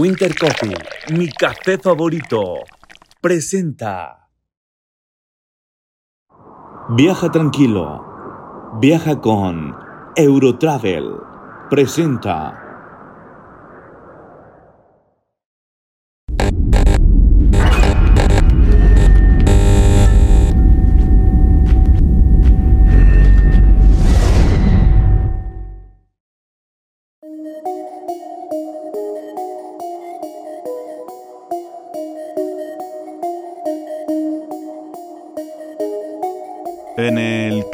Winter Coffee, mi café favorito, presenta. Viaja tranquilo. Viaja con Eurotravel. Presenta.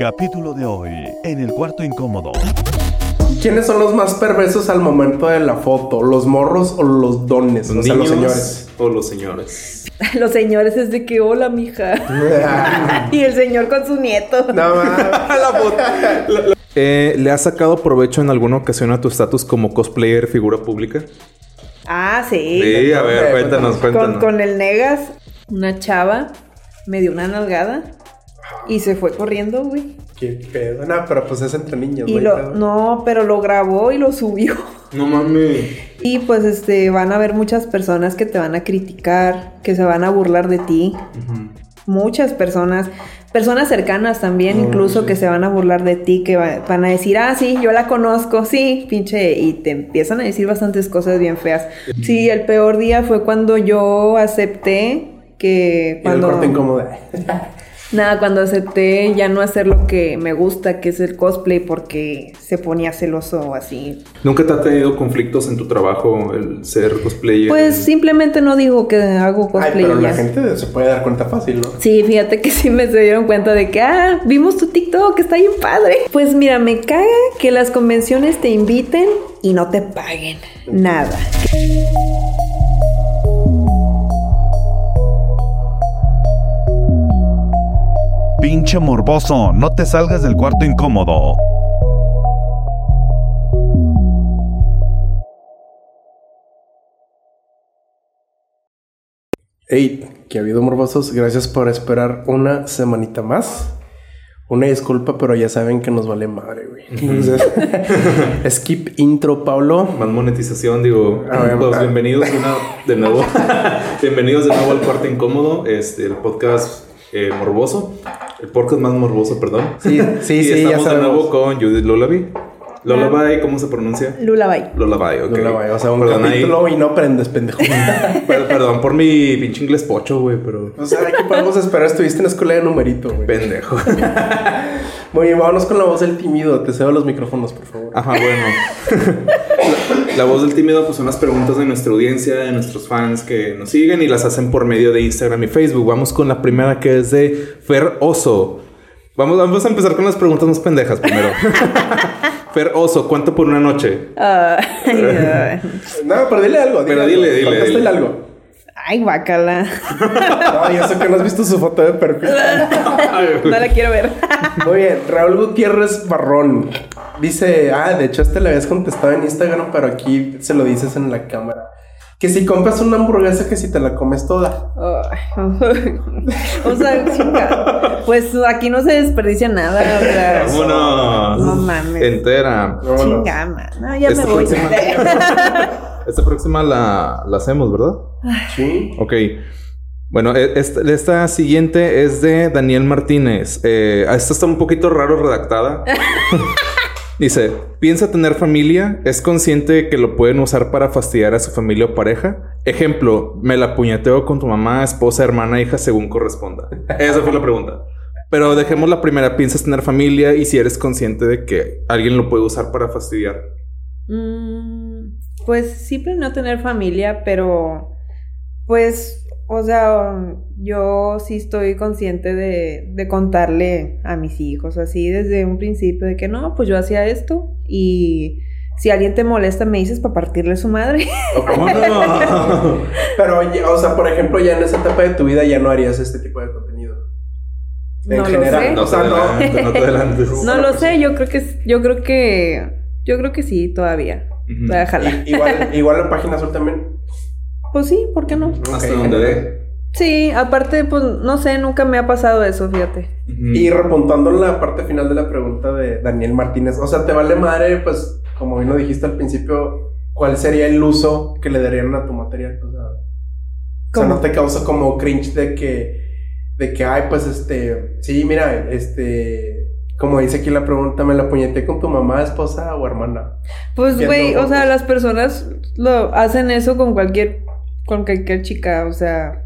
Capítulo de hoy, en el cuarto incómodo. ¿Quiénes son los más perversos al momento de la foto? ¿Los morros o los dones? ¿Los o sea, los señores. O los señores. Los señores es de que hola, mija. y el señor con su nieto. No mames. Eh, ¿Le has sacado provecho en alguna ocasión a tu estatus como cosplayer figura pública? Ah, sí. Sí, a ver, cuéntanos, Con, cuéntanos. con el Negas, una chava me dio una nalgada y se fue corriendo, güey. Qué pedo. No, pero pues es entre niños, Y no lo, pero lo grabó y lo subió. No mames. Y pues este van a haber muchas personas que te van a criticar, que se van a burlar de ti. Muchas personas, personas cercanas también, incluso que se van a burlar de ti, que va- van a decir, ah, sí, yo la conozco, sí, pinche, y te empiezan a decir bastantes cosas bien feas. Sí, el peor día fue cuando yo acepté que Y el cuando corte incómodo. nada, cuando acepté ya no hacer lo que me gusta, que es el cosplay, porque se ponía celoso así. ¿Nunca te ha tenido conflictos en tu trabajo el ser cosplayer? Pues simplemente no digo que hago Ay, cosplay pero y la gente se puede dar cuenta fácil, ¿no? Sí, fíjate que sí me se dieron cuenta de que, ah, vimos tu TikTok, que está bien padre. Pues mira, me caga que las convenciones te inviten y no te paguen nada. Pinche morboso, no te salgas del cuarto incómodo. Hey, que ha habido morbosos. Gracias por esperar una semanita más. Una disculpa, pero ya saben que nos vale madre, güey. Entonces, skip intro, Pablo. Más monetización, digo. A ver, pues, ah. bienvenidos una- de nuevo. bienvenidos de nuevo al cuarto incómodo, este, el podcast eh, morboso. El podcast más morboso, perdón. Sí, sí, y sí, ya estamos de sabemos. nuevo con Judith Lullaby. Lullaby, ¿cómo se pronuncia? Lullaby. Lullaby, ok. Vaya, o sea, un Perdón, ahí- capítulo y no aprendes, pendejo. Per- perdón por mi pinche inglés pocho, güey, pero... o sea, ¿qué podemos esperar? Estuviste en la escuela de numerito, güey. Pendejo. Muy bien, vámonos con la voz del tímido. Te cedo los micrófonos, por favor. Ajá, bueno. La, voz del tímido, pues son las preguntas de nuestra audiencia, de nuestros fans que nos siguen y las hacen por medio de Instagram y Facebook. Vamos con la primera que es de Fer Oso. Vamos, vamos a empezar con las preguntas más pendejas primero. Fer Oso, ¿cuánto por una noche? Ay. No, pero dile algo. Pero algo. dile, dile, dile. algo. Ay, guácala. No, yo sé que no has visto su foto de perfil. No la quiero ver. Muy bien, Raúl Gutiérrez Barrón. Dice, ah, de hecho, este le habías contestado en Instagram, pero aquí se lo dices en la cámara. Que si compras una hamburguesa, que si te la comes toda. O sea, chinga. Pues aquí no se desperdicia nada. O sea, Vámonos. No mames. Entera. Vámonos. Chinga, man. No, ya me voy. Esta próxima la, la hacemos, ¿verdad? Sí. Ok. Bueno, e- esta, esta siguiente es de Daniel Martínez. Eh, esta está un poquito raro redactada. Dice, piensa tener familia, es consciente que lo pueden usar para fastidiar a su familia o pareja. Ejemplo, me la puñeteo con tu mamá, esposa, hermana, hija, según corresponda. Esa fue la pregunta. Pero dejemos la primera, piensas tener familia y si eres consciente de que alguien lo puede usar para fastidiar. Mm, pues sí planeo tener familia, pero pues, o sea, yo sí estoy consciente de, de contarle a mis hijos así desde un principio de que no, pues yo hacía esto y si alguien te molesta me dices para partirle su madre. Pero, ya- o sea, por ejemplo, ya en esa etapa de tu vida ya no harías este tipo de contenido. En No lo general. sé. No O te sea, no. adelantes, no te adelantes. No lo sé, yo creo que yo creo que yo creo que sí todavía. Igual, igual en Página Azul también. Pues sí, ¿por qué no? Hasta donde dé. Sí, aparte, pues no sé, nunca me ha pasado eso, fíjate. Y repuntando la parte final de la pregunta de Daniel Martínez, o sea, te vale madre, pues, como bien lo dijiste al principio, ¿cuál sería el uso que le darían a tu material? O sea, o sea, no te causa como cringe de que, de que, ay, pues este, sí, mira, este, como dice aquí la pregunta, me la puñeté con tu mamá, esposa o hermana. Pues, güey, o sea, las personas lo hacen eso con cualquier, con cualquier chica, o sea,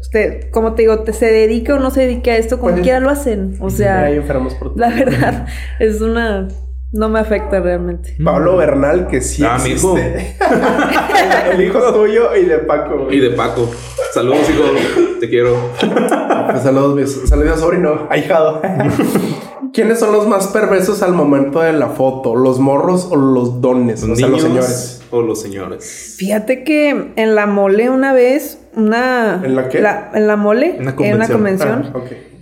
usted, como te digo, te, se dedica o no se dedica a esto, como Pues, quiera lo hacen, o sea, Hay enfermos por la verdad, es una, no me afecta realmente. Pablo Bernal, que sí Ah, mi hijo. existe. el hijo tuyo y de Paco. güey. Y de Paco. Saludos, hijo. Te quiero. Pues saludos, mis- saludos, sobrino, ahijado. ¿Quiénes son los más perversos al momento de la foto? ¿Los morros o los dones? ¿Los o sea, niños los señores. o los señores? Fíjate que en la mole una vez, una... ¿En la qué? en la mole, Una en una convención. Ah,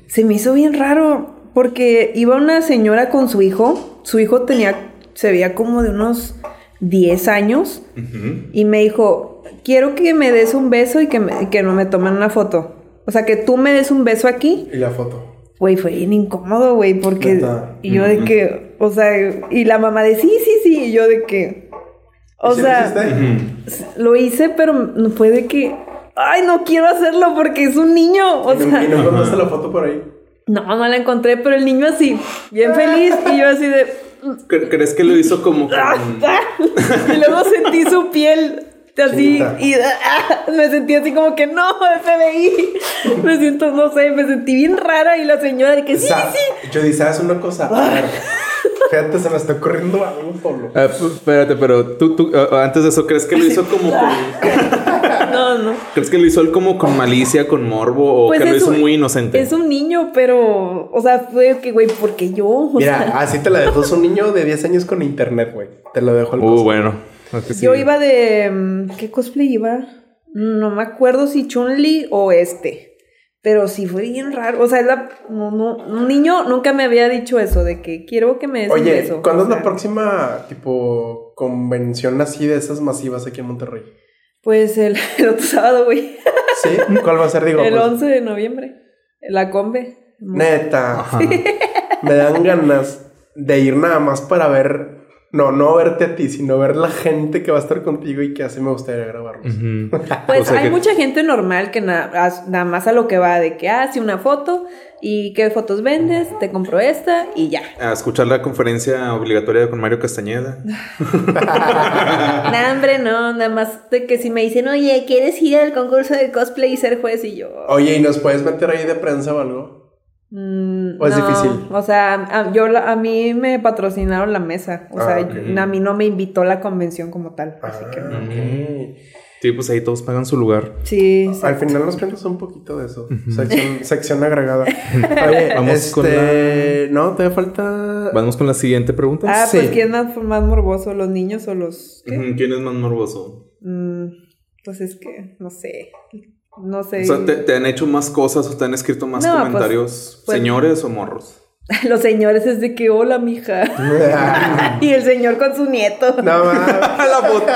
se me hizo bien raro, porque iba una señora con su hijo, su hijo tenía, se veía como de unos 10 años, y me dijo, quiero que me des un beso y que, me- que no me tomen una foto. O sea, que tú me des un beso aquí. Y la foto. Güey, fue bien incómodo, güey, porque... Y yo de que, o sea, y la mamá de, sí, sí, sí, y yo de que... O ¿Sí lo sea, lo hice, pero no fue de que, ay, no quiero hacerlo porque es un niño. O ¿Y no- sea, ¿Y no encontraste la foto por ahí? no, no la encontré, pero el niño así, bien feliz, y yo así de... ¿Cre- ¿Crees que lo hizo como con... y luego sentí su piel así y ah, me sentí así como que no, FBI. Me siento, no sé, me sentí bien rara y la señora de que sí, Sa- sí. Yo dije, ¿sabes una cosa? A ver, fíjate, se me está ocurriendo algo, Pablo. Ah, p- espérate, pero tú, tú ah, antes de eso, ¿crees que lo hizo como con... No, no. ¿Crees que lo hizo él como con malicia, con morbo o Pues que lo hizo un- muy inocente? Es un niño, pero, o sea, fue que, güey, porque yo, o Mira, sea, así te la dejó es un niño de 10 años con internet, güey. Te lo dejo el Uh, bueno. Yo iba de, mm, ¿qué cosplay iba? No me acuerdo si Chun-Li o este. Pero sí fue bien raro. O sea, es la, no, no, un niño nunca me había dicho eso, de que quiero que me des un Oye, beso. ¿cuándo O es la próxima, tipo, convención así de esas masivas aquí en Monterrey? Pues el, el otro sábado, güey. ¿Sí? ¿Cuál va a ser? Digo, el pues, 11 de noviembre. La combe. Neta. Me dan ganas de ir nada más para ver. No, no verte a ti, sino ver la gente que va a estar contigo y que así me gustaría grabarlos. Pues O sea hay que- mucha gente normal que na- as- nada más a lo que va de que hace una foto y qué fotos vendes, te compro esta y ya. A escuchar la conferencia obligatoria con Mario Castañeda. Nah, hombre, no, nada más de que si me dicen, oye, ¿quieres ir al concurso de cosplay y ser juez? Y yo. Oye, ¿y nos puedes meter ahí de prensa o algo? Mm, ¿O es no, difícil? O sea, a, yo, a mí me patrocinaron la mesa. O Ah, sea, a mí no me invitó la convención como tal. Así que no. Ah, ok. Sí, pues ahí todos pagan su lugar. Sí. Al final nos cuentas un poquito de eso. sección, sección agregada. Oye, Vamos este... con la- No, te falta... Vamos con la siguiente pregunta. Ah, sí. pues ¿quién es más, más morboso? ¿Los niños o los qué? ¿Quién es más morboso? Mm, pues es que, no sé. No sé. O sea, ¿te, te han hecho más cosas o te han escrito más No, pues, comentarios pues- señores o morros? Los señores es de que, hola, mija. y el señor con su nieto. no, la, foto,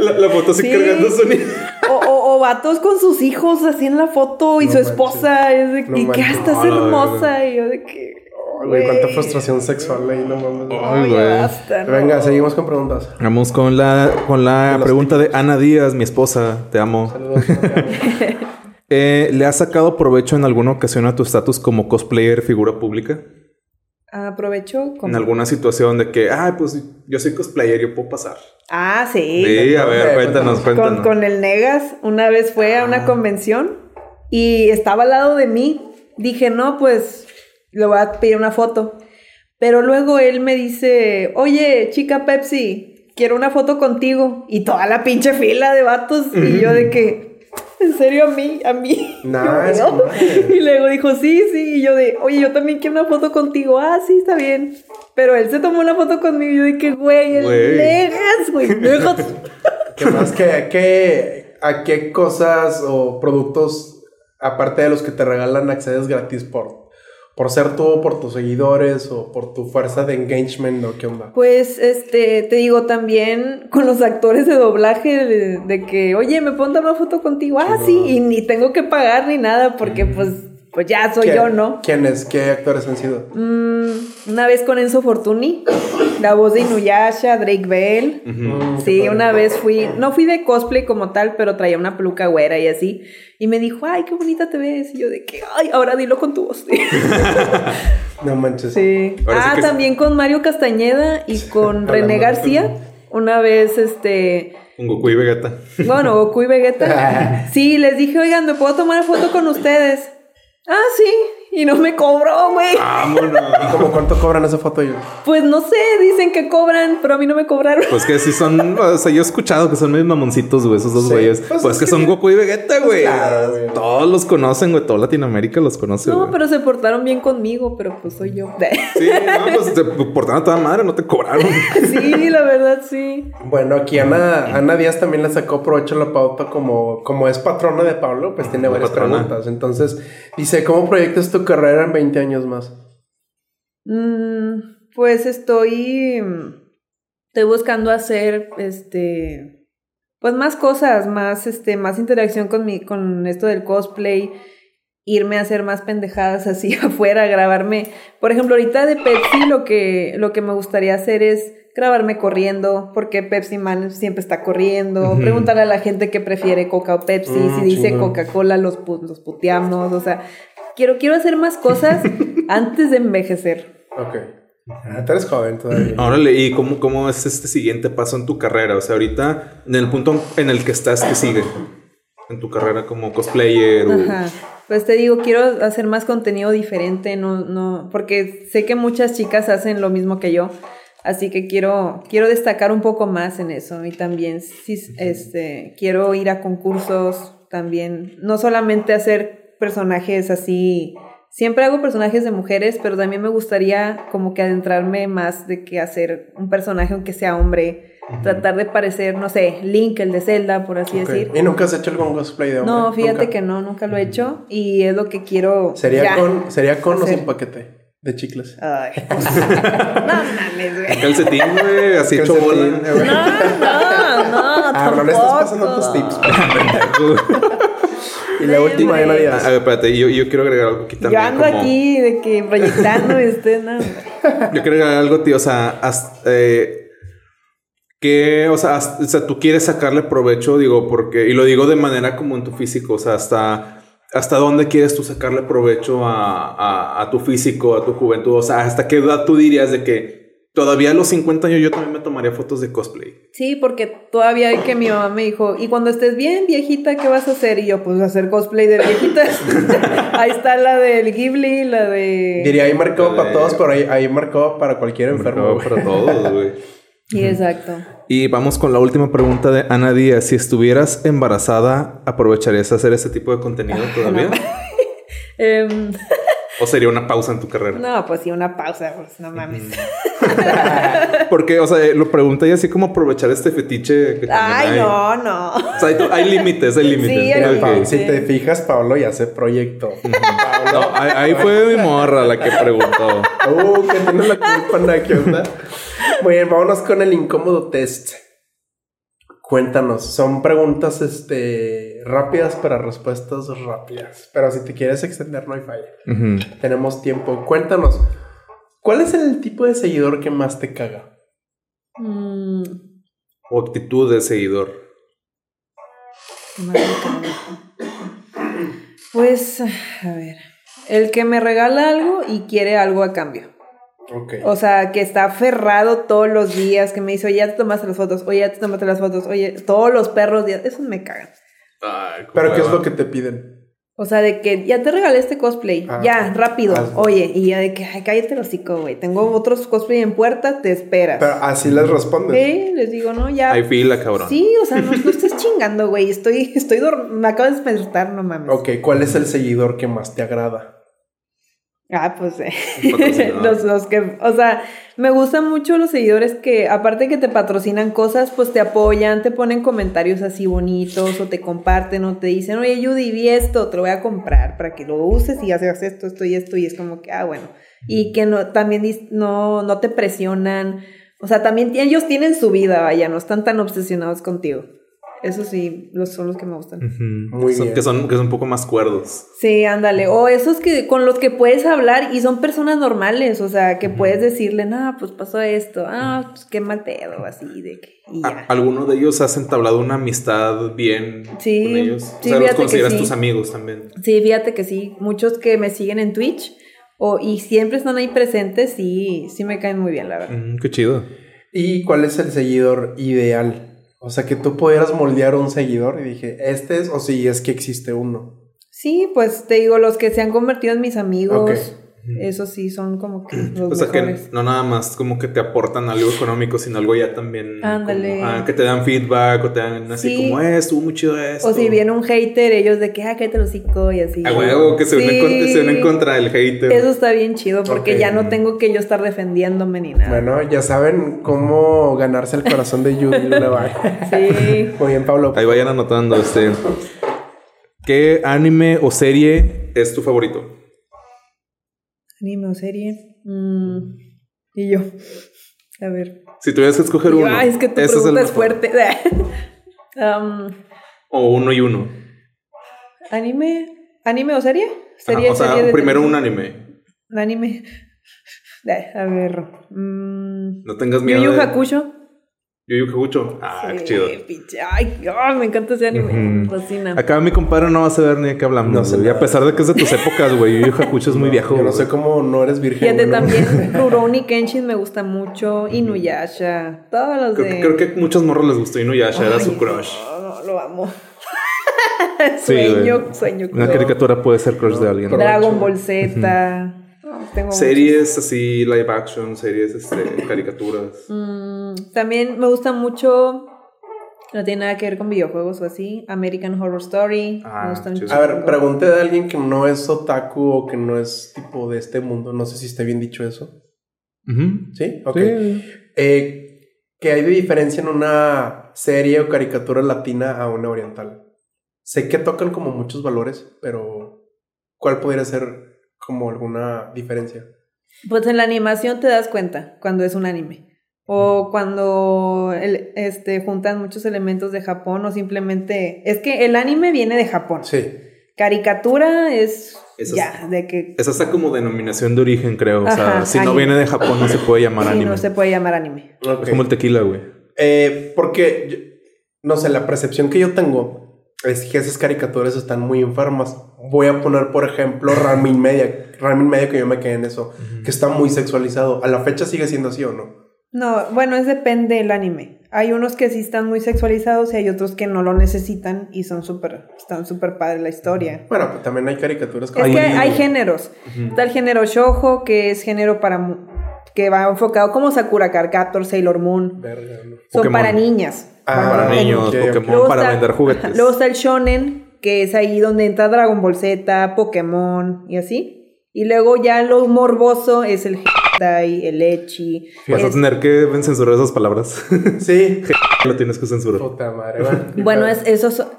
la, la foto así Sí. cargando su niño. O, o- o vatos con sus hijos así en la foto y No su manches. esposa. Es de, No y que hasta es No, hermosa. Y yo de que. Güey, cuánta frustración sexual ahí, no mames. Ay, güey. basta, no. Venga, seguimos con preguntas. Vamos con la, con la pregunta de Ana Díaz, mi esposa. Te amo. Saludos. Eh, ¿Le has sacado provecho en alguna ocasión a tu estatus como cosplayer figura pública? Aprovecho. como- En alguna situación de que, ah, pues yo soy cosplayer, yo puedo pasar. Ah, sí. Sí, a ver, cuéntanos, con, cuéntanos. con el Negas, una vez fue a una convención y estaba al lado de mí. Dije, no, pues le voy a pedir una foto. Pero luego él me dice, oye, chica Pepsi, quiero una foto contigo. Y toda la pinche fila de vatos. Y yo de que, ¿en serio a mí? ¿A mí? Nice, Yo, ¿no? Y luego dijo, sí, sí. Y yo de, oye, yo también quiero una foto contigo. Ah, sí, está bien. Pero él se tomó una foto conmigo y yo de que, güey, el Güey. Negas, güey, Negas. ¿Qué más? ¿Qué, qué, ¿A qué cosas o productos, aparte de los que te regalan, accedes gratis por, por ser tú, por tus seguidores o por tu fuerza de engagement o qué onda? Pues, este, te digo también con los actores de doblaje de, de que, oye, ¿me puedo tomar una foto contigo? Ah, sí, y ni tengo que pagar ni nada porque pues, pues ya soy ¿Quién- yo, ¿no? ¿Quiénes? ¿Qué actores han sido? Mm, una vez con Enzo Fortuni La voz de Inuyasha, Drake Bell. Mm, Sí, padre. una vez fui, no fui de cosplay como tal, pero traía una peluca güera y así. Y me dijo, ay, qué bonita te ves. Y yo de que, ay, ahora dilo con tu voz. No manches. Sí. Ahora ah, también con Mario Castañeda y con René García. Una vez, este, Con Goku y Vegeta. bueno, Goku y Vegeta. Sí, les dije, oigan, ¿me puedo tomar foto con ustedes? Ah, sí. Y no me cobró, güey. ¿Y como cuánto cobran esa foto ellos? Pues no sé, dicen que cobran, pero a mí no me cobraron. Pues que sí son, o sea, yo he escuchado que son medio mamoncitos, güey, esos dos Sí, güeyes. pues Pues, es que, que son. Goku y Vegeta, güey. claro, güey. Todos los conocen, güey. Toda Latinoamérica los conoce, No, pero se portaron bien conmigo, pero pues soy yo. Sí, no, pues te portaron a toda madre, no te cobraron. sí, la verdad, sí. Bueno, aquí Ana, Ana Díaz también le sacó provecho a la pauta como, como es patrona de Pablo, pues tiene La varias patrona. preguntas. Entonces, dice, ¿cómo proyectas tu carrera en 20 años más? Mm, pues estoy. Estoy buscando hacer este. Pues más cosas, más, este, más interacción con mi, con esto del cosplay. Irme a hacer más pendejadas así afuera, grabarme. Por ejemplo, ahorita de Pepsi lo que, lo que me gustaría hacer es grabarme corriendo, porque Pepsi Man siempre está corriendo. Ujú. Preguntarle a la gente que prefiere Coca o Pepsi. Mm, si dice. Coca-Cola, los, pu- los puteamos. O sea, quiero, quiero hacer más cosas antes de envejecer. Ok. Ah, tú eres joven todavía. Órale, ¿y cómo, cómo es este siguiente paso en tu carrera? O sea, ahorita, en el punto en el que estás, ¿qué sigue? En tu carrera como cosplayer o... Ajá. Pues te digo, quiero hacer más contenido diferente, no, no, porque sé que muchas chicas hacen lo mismo que yo, así que quiero, quiero destacar un poco más en eso y también sí, este, quiero ir a concursos también, no solamente hacer personajes así, siempre hago personajes de mujeres, pero también me gustaría como que adentrarme más de que hacer un personaje aunque sea hombre, tratar de parecer, no sé, Link, el de Zelda, por así Ok. decir. ¿Y nunca has hecho algún cosplay de hombre? No, fíjate Nunca. que no, nunca lo he hecho y es lo que quiero. ¿Sería ya con, ¿sería con o sin paquete de chicles? Ay. no mames, güey. Calcetín, güey, así hecho bola. No, no, no. Ah, no estás pasando tus tips. y la última de. Ana A ver, espérate, yo, yo quiero agregar algo aquí Yo ando como- aquí de que proyectando este, no. Yo quiero agregar algo, tío. O sea, hasta, eh, que, o sea, hasta- o sea, tú quieres sacarle provecho, digo, porque, y lo digo de manera como en tu físico, o sea, hasta, hasta dónde quieres tú sacarle provecho a, a, a tu físico, a tu juventud, o sea, hasta qué edad tú dirías de que todavía a los 50 años yo también me tomaría fotos de cosplay. Sí, porque todavía hay que mi mamá me dijo, y cuando estés bien, viejita, ¿qué vas a hacer? Y yo, pues hacer cosplay de viejitas. Ahí está la del Ghibli, la de. Diría ahí marcado para todos, pero ahí, ahí marcado para cualquier enfermo. Para todos, güey. Sí, exacto. Y vamos con la última pregunta de Ana Díaz. Si estuvieras embarazada, ¿aprovecharías hacer ese tipo de contenido todavía? Em, ¿O sería una pausa en tu carrera? no, pues sí, una pausa, pues no mames. Porque, o sea, lo pregunté así como aprovechar este fetiche que Ay, hay. no, no. O sea, hay, hay límites, hay límites. Sí, hay si te fijas, Pablo ya hace proyecto. No, ahí, ahí fue mi morra la que preguntó. Uh, que tiene la culpa, Ana, ¿qué onda? Muy bien, vámonos con el incómodo test. Cuéntanos, son preguntas este, rápidas para respuestas rápidas. Pero si te quieres extender, no hay falla. Tenemos tiempo. Cuéntanos, ¿cuál es el tipo de seguidor que más te caga? Mm, O actitud de seguidor. Pues, a ver. El que me regala algo y quiere algo a cambio. O sea, que está aferrado todos los días, que me dice, oye, ya te tomaste las fotos, oye, ya te tomaste las fotos, oye, todos los perros, días, esos me cagan. Pero ¿qué es lo que te piden? O sea, de que ya te regalé este cosplay, Ah, ya, rápido, hazlo. oye, y ya de que, ay, cállate el hocico, güey, tengo otros cosplay en puerta, te esperas. Pero así les respondes. Sí, les digo, no, ya. Hay fila, cabrón. Sí, o sea, no, no estés chingando, güey, estoy, estoy, me acabo de despertar, no mames. Ok, ¿cuál es el seguidor que más te agrada? Ah, pues eh. Los, los que, o sea, me gustan mucho los seguidores que, aparte que te patrocinan cosas, pues te apoyan, te ponen comentarios así bonitos, o te comparten, o te dicen, oye, Judy, vi esto, te lo voy a comprar para que lo uses y haces esto, esto y esto, y es como que, ah, bueno. Y que no, también no, no te presionan. O sea, también ellos tienen su vida, vaya, no están tan obsesionados contigo. Esos sí, los son los que me gustan. Muy Son- bien. Que son, que son un poco más cuerdos. Sí, ándale. O esos que con los que puedes hablar y son personas normales, o sea, que puedes decirle, no, pues pasó esto, ah, pues qué mal pedo, así de que. Y ¿A- ya. ¿Alguno de ellos has entablado una amistad bien Sí, con ellos? sí, o sea, los consideras sí. tus amigos también. Sí, fíjate que sí. Muchos que me siguen en Twitch o, y siempre están ahí presentes, sí, sí me caen muy bien, la verdad. Mm, qué chido. ¿Y cuál es el seguidor ideal? O sea, que tú pudieras moldear un seguidor y dije, este es, o si es que existe uno. Sí, pues te digo, los que se han convertido en mis amigos. Esos sí son como que los O sea, que no nada más como que te aportan algo económico, sino algo ya también. Ándale. como, ah, que te dan feedback o te dan así Sí. como, eh, estuvo muy chido esto. O si viene un hater, ellos de que, ah, cállate el hocico y así. A huevo, que se, unen Sí. se unen contra el hater. Eso está bien chido porque ya no tengo que yo estar defendiéndome ni nada. Bueno, ya saben cómo ganarse el corazón de Judy Luna Sí. Muy bien, Pablo. Ahí vayan anotando este. ¿Qué anime o serie es tu favorito? Anime o serie. Mm, y yo. A ver. Si tuvieras que escoger yo, uno. Ay, es que tu pregunta es, fuerte. Um, O uno y uno. ¿Anime? ¿Anime o serie? Ajá, Serie, o sea, serie de primero un anime. Anime. Ay, A ver. mm, No tengas Yu miedo. Yu de- Hakusho. Yu Yu Hakusho. Ah, Sí, qué chido. pinche- Ay, ay, me encanta ese anime. Me Ujú. fascina. Acá mi compadre no va a saber ni de qué hablamos. No sé güey. a pesar de que es de tus épocas, güey. Yu Yu Hakusho es muy viejo. Yo no sé cómo no eres virgen. Fíjate güey, ¿no? también, Rurouni Kenshin me gusta mucho, Inuyasha, todos los Creo, de... que, creo que a muchos morros les gustó Inuyasha, era Ay, su crush. No, no, lo amo. Sí, güey. sueño, sueño. Una caricatura puede ser crush de alguien. Dragon Ball Z. Tengo Series así, live action, series, este, caricaturas. Mm, también me gusta mucho, no tiene nada que ver con videojuegos o así, American Horror Story. Ah. A ver, pregunté de alguien que no es otaku o que no es tipo de este mundo. No sé si esté bien dicho eso. ¿Sí? Ok. Sí. Eh, ¿Qué hay de diferencia en una serie o caricatura latina a una oriental? Sé que tocan como muchos valores, pero ¿cuál podría ser como alguna diferencia? Pues en la animación te das cuenta cuando es un anime. O cuando el- este, juntan muchos elementos de Japón o simplemente... Es que el anime viene de Japón. Sí. Caricatura es Eso es- ya, de que Es hasta como denominación de origen, creo. O sea, Ajá, si no anime. viene de Japón, no se puede llamar sí, anime. no se puede llamar anime. Es como el tequila, güey. Eh, porque, yo- no sé, la percepción que yo tengo es que esas caricaturas están muy enfermas. Voy a poner, por ejemplo, Ramin Media. Ramin Media, que yo me quedé en eso, que está muy sexualizado. ¿A la fecha sigue siendo así o no? No, bueno, es depende del anime. Hay unos que sí están muy sexualizados y hay otros que no lo necesitan y son súper, están súper padre la historia. Bueno, pues también hay caricaturas Es que hay géneros. Está el género shoujo, que es género para mu- que va enfocado como Sakura Card Captor, Sailor Moon. Verga, ¿no? Son Pokémon. para niñas. Ah, Para niños, ok. Pokémon, para está- vender juguetes. Luego está el shonen, que es ahí donde entra Dragon Ball Z, Pokémon y así. Y luego ya lo morboso es el hentai, el echi. Vas a tener que censurar esas palabras. Sí. Lo tienes que censurar. Puta madre. Bueno, Bueno, es eso. so-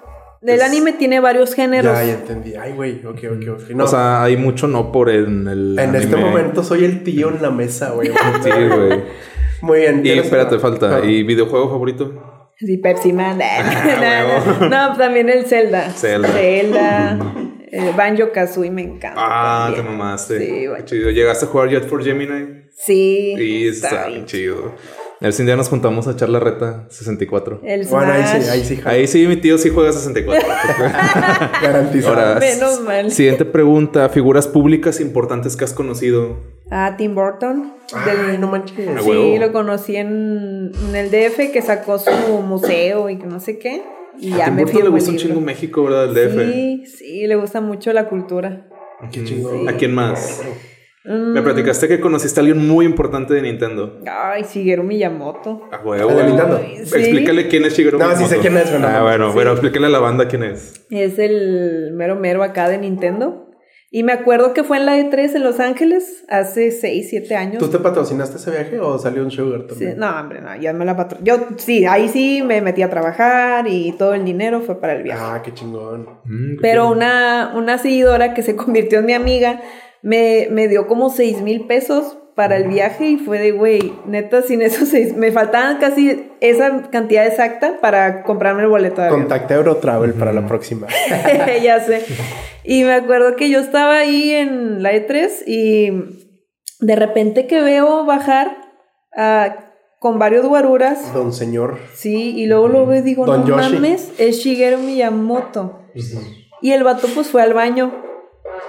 El Es- anime tiene varios géneros. Ya, ya entendí. Ay, güey. Ok, ok, ok. No, O sea, hay mucho no por en el. en este momento soy el tío en la mesa, güey. Sí, güey. Muy bien. Y ¿tienes espérate, falta. Ah. ¿Y videojuego favorito? Sí, Pepsi Man. Ah, no, no, no, también el Zelda. Zelda. Zelda. eh, Banjo Kazooie me encanta. Ah, te también. mamaste. Sí, bueno. chido. ¿Llegaste a jugar Jet for Gemini? Sí. Y está bien chido. El fin día nos juntamos a echar la reta 64. El Bueno, ahí sí, ahí sí. Ahí sí, mi tío sí juega 64. Garantizado. Ahora, Menos mal. siguiente pregunta. Figuras públicas importantes que has conocido. Ah, Tim Burton. Ay, no manches. Ah, Sí, huevo. lo conocí en, en el DF que sacó su museo y que no sé qué. Y ya a Tim me Burton le gusta un chingo México, ¿verdad? El DF. Sí, sí, le gusta mucho la cultura. Qué chingón. ¿A quién más? Mm, Me platicaste que conociste a alguien muy importante de Nintendo. Ay, Shigeru Miyamoto. A huevo. ¿El de Nintendo? Sí. Explícale quién es Shigeru No, sí Miyamoto. sé quién es, pero no. Ah, bueno, Sí. pero explícale a la banda quién es. Es el mero mero acá de Nintendo. Y me acuerdo que fue en la E3 en Los Ángeles hace 6, 7 años. ¿Tú te patrocinaste ese viaje o salió un sugar Sí, también? no, hombre, no, yo me la patro... Yo sí, ahí sí me metí a trabajar y todo el dinero fue para el viaje. Ah, qué chingón. Mm, qué Pero una, una seguidora que se convirtió en mi amiga me, me dio como seis mil pesos para el viaje y fue de, güey, neta, sin esos seis, me faltaban casi esa cantidad exacta para comprarme el boleto de avión. Contacte a Eurotravel para la próxima. ya sé. Y me acuerdo que yo estaba ahí en la E3 y de repente que veo bajar a- con varios guaruras. Don señor. Sí, y luego lo veo y digo, Don no Yoshi. mames, es Shigeru Miyamoto. Y el vato pues fue al baño.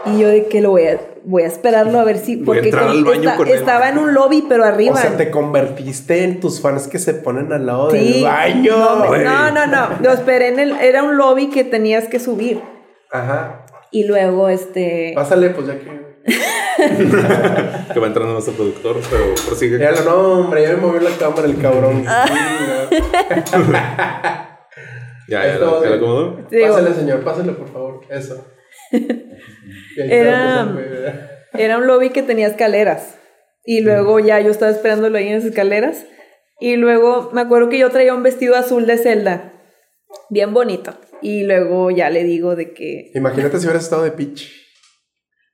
Y yo de que lo voy a, voy a esperarlo a ver si... Voy a Porque entrar con- al baño esta- con él. estaba en un lobby, pero arriba. O sea, te convertiste en tus fans que se ponen al lado Sí. del baño. No, me- no, no, no. Lo esperé en el... Era un lobby que tenías que subir. Ajá. Y luego, este... Pásale, pues ya que. Que va entrando nuestro productor, pero prosigue. Míralo, no, hombre, ya me movió la cámara el cabrón. Ya, ya, Esto- ¿te lo acomodó? Digo- Pásale, señor, pásale, por favor. Eso. Era-. Era un lobby que tenía escaleras. Y luego ya yo estaba esperándolo ahí en las escaleras. Y luego me acuerdo que yo traía un vestido azul de Zelda. Bien bonito. Y luego ya le digo de que. Imagínate si hubieras estado de pitch.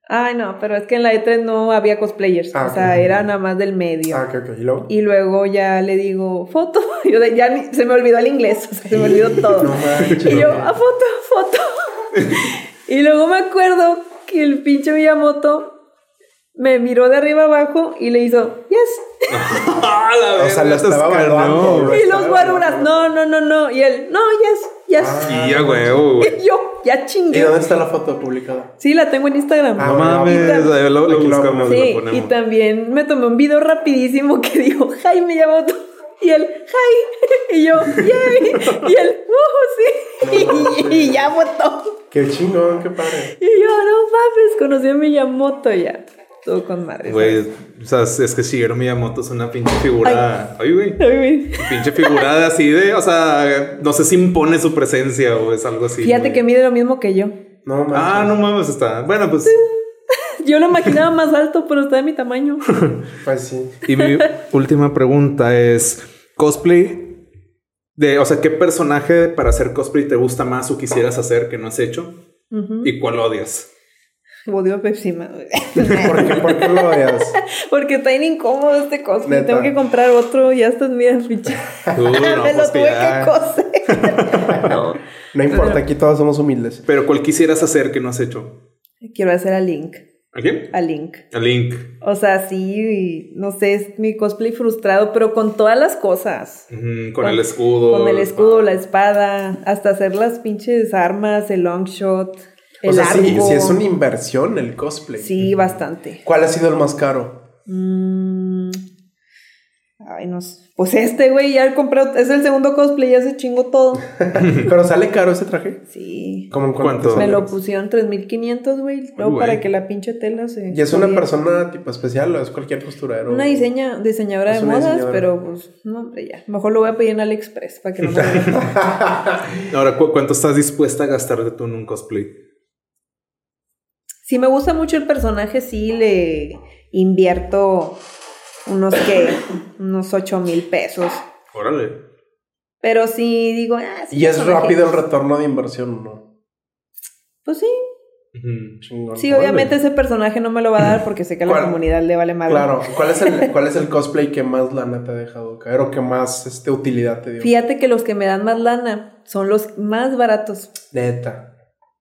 Ay, no, pero es que en la E3 no había cosplayers. Ah, o sea, era nada más del medio. Ah, ok, ok. ¿Y luego? Y luego ya le digo, foto. Yo de- ya ni- se me olvidó el inglés, o sea, se me olvidó todo. No manches. y yo, a foto, foto. y luego me acuerdo que el pinche Miyamoto me miró de arriba abajo y le hizo, yes. ¡Ah, la O sea, lo estaba escaneó, evaluando, güey. Y los guaruras, no, no, no, no. Y él, no, yes, yes. Ah. Y ya, huevo, güey. Y yo, ya ¿Y chingué. dónde está la foto publicada? Sí, la tengo en Instagram. Ah, No mames, ahí lo, lo Aquí lo buscamos, Sí, lo y ponemos. también me tomé un video rapidísimo que dijo, Jaime Yamoto. Y él, hi. Y yo, yay. Y él, uh, sí. Y, y ya votó. Qué chingón, qué padre. Y yo, no mames, conocí a Miyamoto ya. Todo con madre. Güey, o sea, es que Shigeru Miyamoto es una pinche figura. Ay, güey. Ay, güey. Pinche figura de así de, o sea, no sé si impone su presencia o es algo así. Fíjate que mide lo mismo que yo. No manches. Ah, no mames, está. Bueno, pues. Yo lo imaginaba más alto, pero está de mi tamaño. Pues sí. Y mi última pregunta es: ¿cosplay? De, o sea, ¿qué personaje para hacer cosplay te gusta más o quisieras hacer que no has hecho? ¿Y cuál odias? Odio a Pepsi Man. ¿Por qué, por qué lo odias? Porque está bien incómodo este cosplay. Neta. Tengo que comprar otro. Ya estás, mira, pinche. Uy, no, Me lo pues que tuve ya. que coser. no. No importa, aquí todos somos humildes. Pero ¿cuál quisieras hacer que no has hecho? Quiero hacer a Link. ¿A quién? A Link. A Link. O sea, sí, no sé, es mi cosplay frustrado, pero con todas las cosas. Con el escudo. Con el escudo, la espada, hasta hacer las pinches armas, el long shot, el O sea, sí, sí es una inversión el cosplay. Sí, bastante. ¿Cuál ha sido el más caro? Mm, Ay, no sé. Pues este, güey, ya compré, es el segundo cosplay, ya se chingó todo. Pero sale caro ese traje. Sí. ¿Cómo en ¿Cuánto? Me lo pusieron 3500, güey. Luego güey. para que la pinche tela se. ¿Y es una persona tipo especial o es cualquier costurero? Una diseña, diseñadora de modas, diseñadora. pero pues, no, hombre, ya. Mejor lo voy a pedir en AliExpress para que no me. Ahora, ¿cu- ¿cuánto estás dispuesta a gastarte tú en un cosplay? Si me gusta mucho el personaje, sí le invierto unos que, unos 8 mil pesos. Órale. Pero si digo, ah, sí, Y es rápido el retorno de inversión, ¿no? Pues sí. Chingón. Sí, obviamente ese personaje no me lo va a dar porque sé que a la comunidad le vale madre. Claro. ¿Cuál es, el, ¿Cuál es el cosplay que más lana te ha dejado caer o que más este, utilidad te dio? Fíjate que los que me dan más lana son los más baratos. Neta.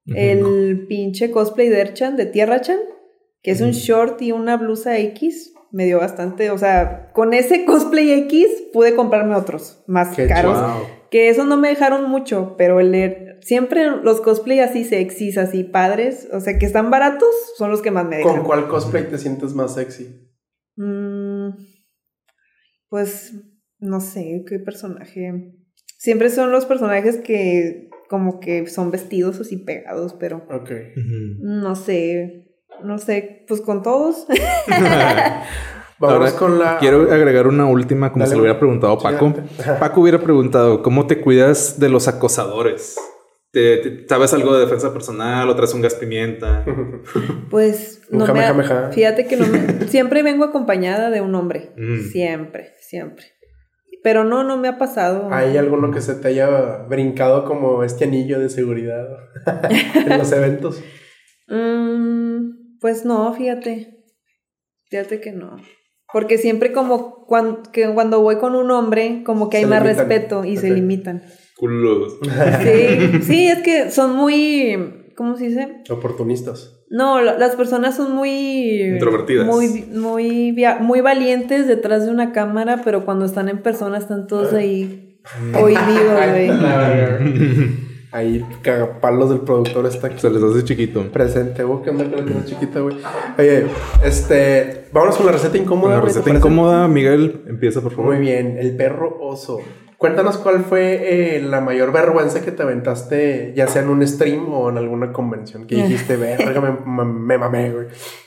El pinche cosplay de Erchan, de Tierra Chan, que es un short y una blusa X, me dio bastante, o sea, con ese cosplay X pude comprarme otros más Qué caros. Que eso no me dejaron mucho, pero el de- siempre los cosplay así sexys, así padres, o sea, que están baratos, son los que más me dejan. ¿Con cuál cosplay te sientes más sexy? Mm, pues no sé qué personaje. Siempre son los personajes que como que son vestidos así pegados, pero Ok. No sé, no sé, pues con todos. Vamos Ahora, con la. Quiero agregar una última, como Dale, se lo hubiera preguntado Paco. Paco hubiera preguntado, ¿cómo te cuidas de los acosadores? ¿Te, te- sabes algo de defensa personal o traes un gas pimienta? Pues no me, fíjate que no me, siempre vengo acompañada de un hombre, Mm. siempre, siempre. Pero no, no me ha pasado. ¿Hay alguno que se te haya brincado como este anillo de seguridad en los eventos? Mm, Pues no, fíjate. Fíjate que no. Porque siempre como cuando, que cuando voy con un hombre, como que hay Se más limitan. respeto y se limitan. Culos. Sí, sí, es que son muy, ¿cómo se dice? Oportunistas. No, la- las personas son muy... Introvertidas. Muy, muy, muy valientes detrás de una cámara, pero cuando están en persona están todos ahí oídos, güey. Ahí cagapalos del productor está aquí Se les hace chiquito. presente. ¿Vos qué onda con la chiquita, güey? Oye, este... Vámonos con la receta incómoda, ¿te receta parece? incómoda, Miguel, empieza por favor. Muy bien, el perro oso. Cuéntanos cuál fue eh, la mayor vergüenza que te aventaste, ya sea en un stream o en alguna convención, que dijiste, verga, me, me mamé, güey.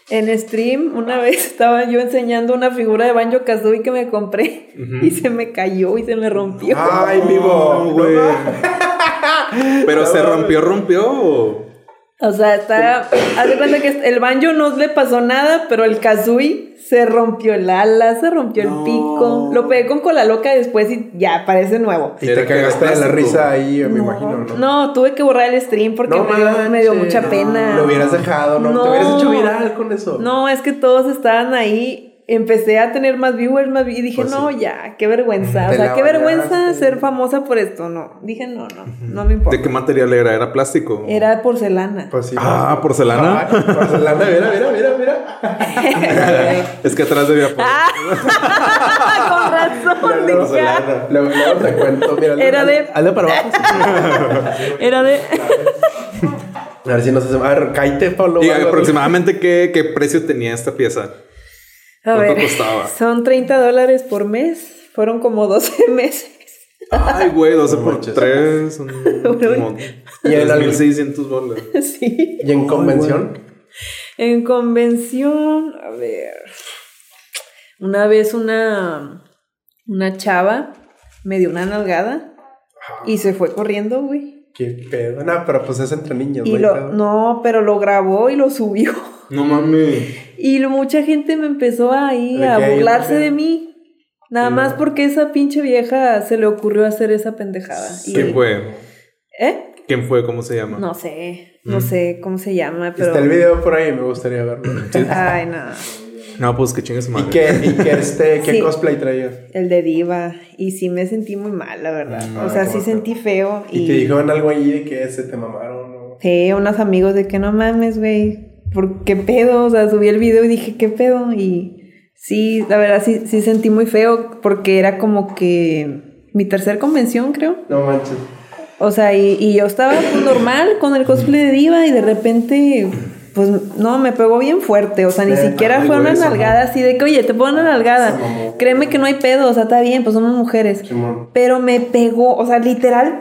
En stream, una vez estaba yo enseñando una figura de Banjo Kazooie que me compré y se me cayó y se me rompió. Ay, vivo, güey. Pero se rompió, rompió. o- O sea, está. Haz de cuenta que el Banjo no le pasó nada, pero el Kazooie se rompió el ala, se rompió el pico. Lo pegué con cola loca después y ya parece nuevo. Y Era te cagaste de la risa ahí, me imagino, ¿no? No, tuve que borrar el stream porque No me, dio, me dio mucha no. pena. Lo hubieras dejado, ¿no? Te hubieras hecho viral con eso. No, es que todos estaban ahí. Empecé a tener más viewers, más y dije, Pues no, sí. ya, qué vergüenza. Te o sea, qué vergüenza ser famosa por esto. No, dije, no, no, no me importa. ¿De qué material era? ¿Era plástico? Era porcelana. Pues sí. Ah, ¿porcelana? Ah, porcelana, mira, mira, mira, mira. Es que atrás debía poner. Con razón, Luego, dije, ah. luego, luego te cuento, mira. Era de- Hazle para abajo. Era de. A ver si nos hacemos. A ver, cállate, Pablo. Y aproximadamente qué, qué precio tenía esta pieza. A ¿Cuánto ver, costaba? son 30 dólares por mes. Fueron como 12 meses. Ay, güey, 12 por manches. 3 son como Y en algo- 3.600 bolas. sí. ¿Y en convención? En convención, a ver. Una vez una. Una chava me dio una nalgada y se fue corriendo, güey. Qué pedo. No, pero pues es entre niños, Y no lo, no, pero lo grabó y lo subió. No mames. Y lo- mucha gente me empezó ahí ¿De a burlarse ¿De mí. Nada más porque esa pinche vieja se le ocurrió hacer esa pendejada. Y- ¿Quién fue? ¿Eh? ¿Quién fue? ¿Cómo se llama? No sé, no sé cómo se llama, pero. Está el video por ahí, me gustaría verlo. Ay, no. No, pues que chingue su ¿Y madre. qué, y qué, este, qué Sí. cosplay traías? El de Diva. Y sí me sentí muy mal, la verdad. Mm, o sea, sí sentí feo. Y, Y, te dijeron algo ahí de que se te mamaron, ¿no? Sí, unos amigos de que no mames, güey. ¿Por qué pedo? O sea, subí el video y dije, ¿qué pedo? Y sí, la verdad, sí, sí sentí muy feo porque era como que mi tercer convención, creo. No manches. O sea, y, y yo estaba pues, normal con el cosplay de diva y de repente, pues no, me pegó bien fuerte. O sea, ni siquiera fue una no. nalgada así de que, oye, te pongo una nalgada. Créeme que no hay pedo, o sea, está bien, pues somos mujeres. Pero me pegó, o sea, literal,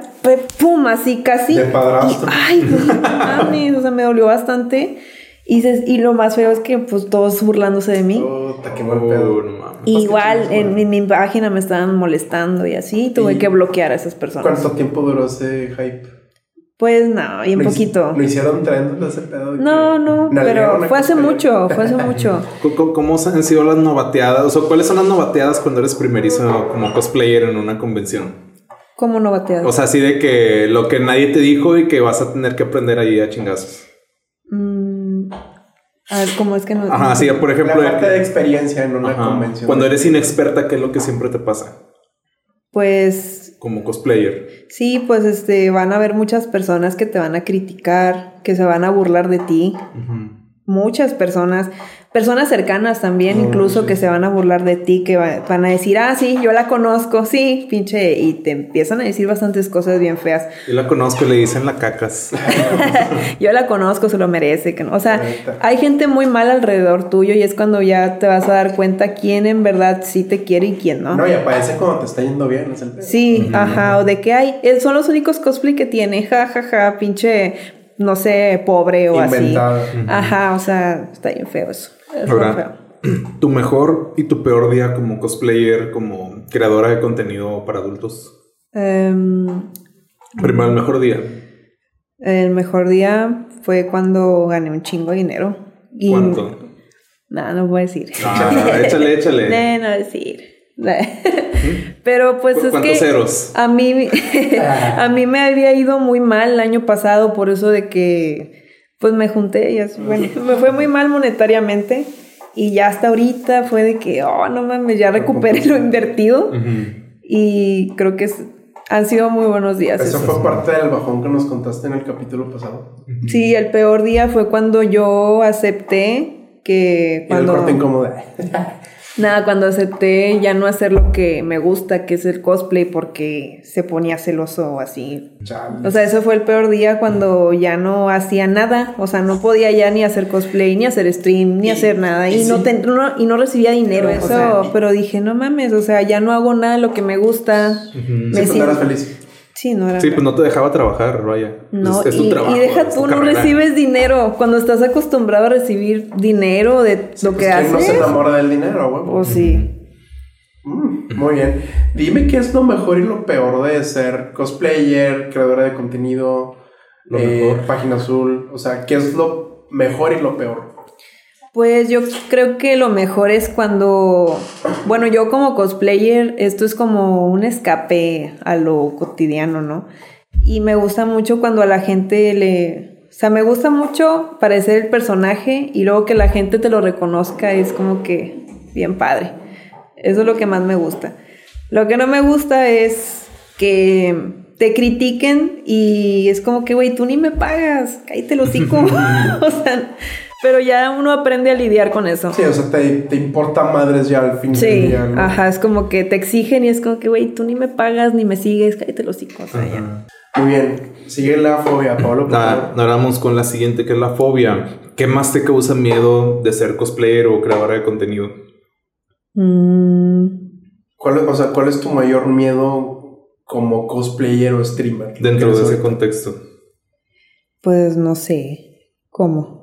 pum, así casi. De padrastro. Y, ay, no mames, o sea, me dolió bastante. Y, se- y lo más feo es que, pues, todos burlándose de mí. Puta, qué mal Oh, pedo. no mames. Igual en, en mi página me estaban molestando y así, tuve ¿Y que bloquear a esas personas. ¿Cuánto tiempo duró ese hype? Pues no, y un Lo poquito. Lo hicieron trend ese pedo. No, no, pero fue hace mucho, fue hace mucho. ¿Cómo- ¿Cómo, han sido las novateadas? O sea, ¿cuáles son las novateadas cuando eres primerizo como cosplayer en una convención? ¿Cómo no batear? O sea, así de que lo que nadie te dijo y que vas a tener que aprender ahí a chingazos. A ver, ¿cómo es que no? Ajá, sí, por ejemplo, La falta de- experiencia en una Ajá. convención. cuando eres inexperta, ¿qué es lo que siempre te pasa? Pues Como cosplayer. sí, pues este, van a haber muchas personas que te van a criticar, que se van a burlar de ti. Muchas personas, personas cercanas también, No, incluso sí. que se van a burlar de ti, que va- van a decir, ah, sí, yo la conozco, sí, pinche, y te empiezan a decir bastantes cosas bien feas. Yo la conozco, le dicen la cacas. Yo la conozco, se lo merece. Que no. O sea, hay gente muy mal alrededor tuyo y es cuando ya te vas a dar cuenta quién en verdad sí te quiere y quién no. No, y aparece cuando te está yendo bien, es el. Sí, ajá, o de que hay, son los únicos cosplay que tiene, ja, ja, ja, pinche, no sé, pobre o Inventado. así. Ajá, o sea, está bien feo eso. Es. Ahora, tu mejor y tu peor día como cosplayer, como creadora de contenido para adultos. Em, Primero, el mejor día. el mejor día fue cuando gané un chingo de dinero. Y, ¿Cuánto? Nada, no voy a decir. Ah, échale, échale. No, no decir. Pero pues ¿Cu- es que ceros? a mí a mí me había ido muy mal el año pasado por eso de que pues me junté y así, bueno, me fue muy mal monetariamente y ya hasta ahorita fue de que, oh, no mames, ya recuperé lo invertido y creo que es- han sido muy buenos días. Eso esos. fue parte del bajón que nos contaste en el capítulo pasado. Sí, el peor día fue cuando yo acepté que Y el cuando corte incómodo. nada, cuando acepté ya no hacer lo que me gusta, que es el cosplay porque se ponía celoso así. O sea, eso fue el peor día cuando ya no hacía nada, o sea, no podía ya ni hacer cosplay, ni hacer stream, ni hacer nada y, y no, sí. ten- no- y no recibía dinero, Pero, o eso, sea, pero dije, no mames, o sea, ya no hago nada de lo que me gusta. Me siento- feliz. Sí, no era Sí, pues no te dejaba trabajar, vaya. No, es, es tu y, trabajo. y deja tú, no carrera. recibes dinero. Cuando estás acostumbrado a recibir dinero de Sí, lo pues, que ¿quién no se haces, enamora del dinero, güey? pues sí. Mm, muy bien. Dime qué es lo mejor y lo peor de ser cosplayer, creadora de contenido, Lo eh, mejor. página azul. O sea, ¿qué es lo mejor y lo peor? Pues yo creo que lo mejor es cuando, bueno, yo como cosplayer, esto es como un escape a lo cotidiano, ¿no? Y me gusta mucho cuando a la gente le, o sea, me gusta mucho parecer el personaje y luego que la gente te lo reconozca es como que bien padre. Eso es lo que más me gusta. Lo que no me gusta es que te critiquen y es como que, güey, tú ni me pagas, cállate el hocico. o sea, pero ya uno aprende a lidiar con eso. Sí, o sea, te, te importa madres ya al fin del Sí, día, ¿no? ajá, es como que te exigen y es como que, güey, tú ni me pagas ni me sigues, cállate sea, ya. Muy bien. Sigue la fobia, Pablo. por Ah, favor. ahora vamos con la siguiente, que es la fobia. ¿Qué más te causa miedo de ser cosplayer o creadora de contenido? Mm, ¿Cuál, es- o sea, ¿cuál es tu mayor miedo como cosplayer o streamer? Dentro de ¿Quieres ese contexto. pues no sé. ¿Cómo?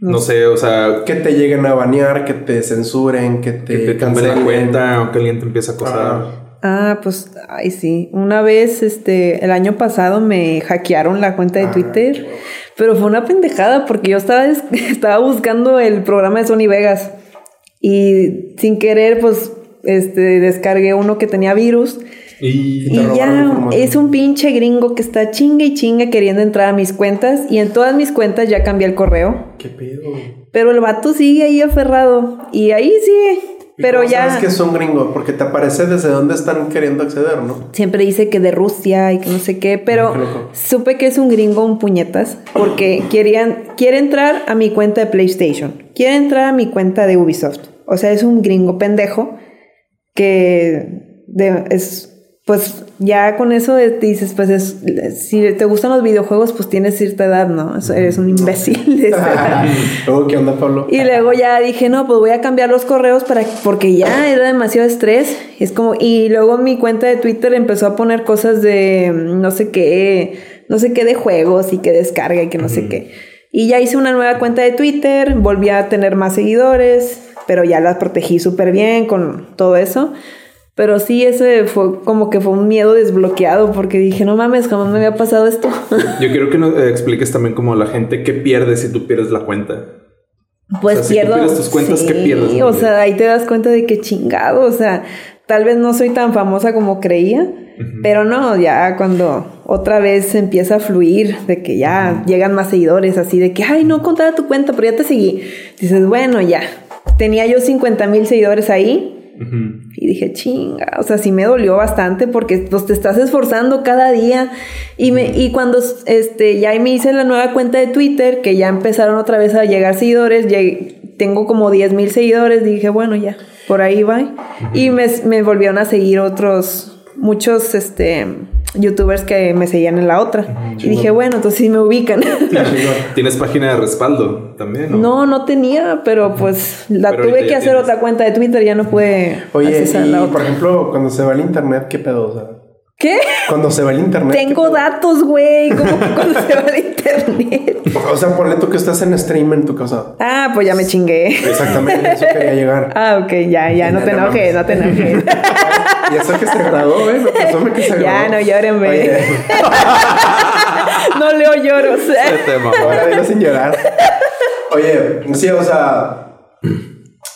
No sé, o sea, Que te lleguen a banear, que te censuren, que te, que te la cuenta o que alguien te empiece a acosar. Ah. Ah, pues, ay, sí. Una vez, este, el año pasado me hackearon la cuenta de Ah, Twitter, pero fue una pendejada porque yo estaba, estaba buscando el programa de Sony Vegas y sin querer, pues, este, descargué uno que tenía virus Y ya es un pinche gringo que está chingue y chingue queriendo entrar a mis cuentas y en todas mis cuentas ya cambié el correo, ¿Qué pedo? pero el vato sigue ahí aferrado y ahí sigue, ¿Y pero ya... Sabes que es un gringo, porque te aparece desde dónde están queriendo acceder, ¿no? Siempre dice que de Rusia y que no sé qué, pero supe que es un gringo, un puñetas, porque querían, quiere entrar a mi cuenta de PlayStation, quiere entrar a mi cuenta de Ubisoft. O sea, es un gringo pendejo que de- es, pues ya con eso dices, pues es, si te gustan los videojuegos, pues tienes cierta edad, ¿no? Eres un imbécil de esa edad. Luego, ¿qué onda, Pablo? Y luego ya dije, no, pues voy a cambiar los correos para porque ya era demasiado estrés. Es como, y luego mi cuenta de Twitter empezó a poner cosas de mm, no sé qué, no sé qué de juegos y que descarga y que no sé qué. Y ya hice una nueva cuenta de Twitter, volví a tener más seguidores, pero ya las protegí súper bien con todo eso. Pero sí, ese fue como que fue un miedo desbloqueado porque dije, no mames, jamás me había pasado esto. yo quiero que nos eh, expliques también como a la gente qué pierdes si tú pierdes la cuenta. Pues O sea, si tú pierdo. pierdes tus cuentas, ¿qué pierdes, Sí, o sea, ahí te das cuenta de que chingado, o sea, tal vez no soy tan famosa como creía, pero no, ya cuando otra vez empieza a fluir, de que ya llegan más seguidores, así de que, ay, no contara tu cuenta, pero ya te seguí. Dices, bueno, ya. Tenía yo 50 mil seguidores ahí. Y dije, chinga, o sea, sí me dolió bastante porque pues, te estás esforzando cada día. Y, me, y cuando este, ya me hice la nueva cuenta de Twitter, que ya empezaron otra vez a llegar seguidores, llegué- tengo como 10 mil seguidores, dije, bueno, ya, por ahí va. Y me, me volvieron a seguir otros, muchos este, youtubers que me seguían en la otra. y dije, bueno, entonces sí me ubican. Tienes página de respaldo también, ¿no? no, no tenía, pero pues la Pero tuve que hacer tienes. otra cuenta de Twitter, ya no pude Oye, y la otra. por ejemplo, cuando se va el internet, ¿qué pedo? O sea, ¿Qué? cuando se va el internet. ¿qué Tengo datos, güey. ¿Cómo que cuando se va el internet? O sea, ponle tú que estás en stream en tu casa. Ah, pues ya me chingué. Exactamente, eso quería llegar. Ah, ok, ya, ya, no te No enojes, no te enojes. Y eso que se graduó, ¿eh? Que se graduó. Ya, no lloren, güey. Oye, No leo lloros. Ese tema, ahora dilo sin llorar. Oye, sí, o sea,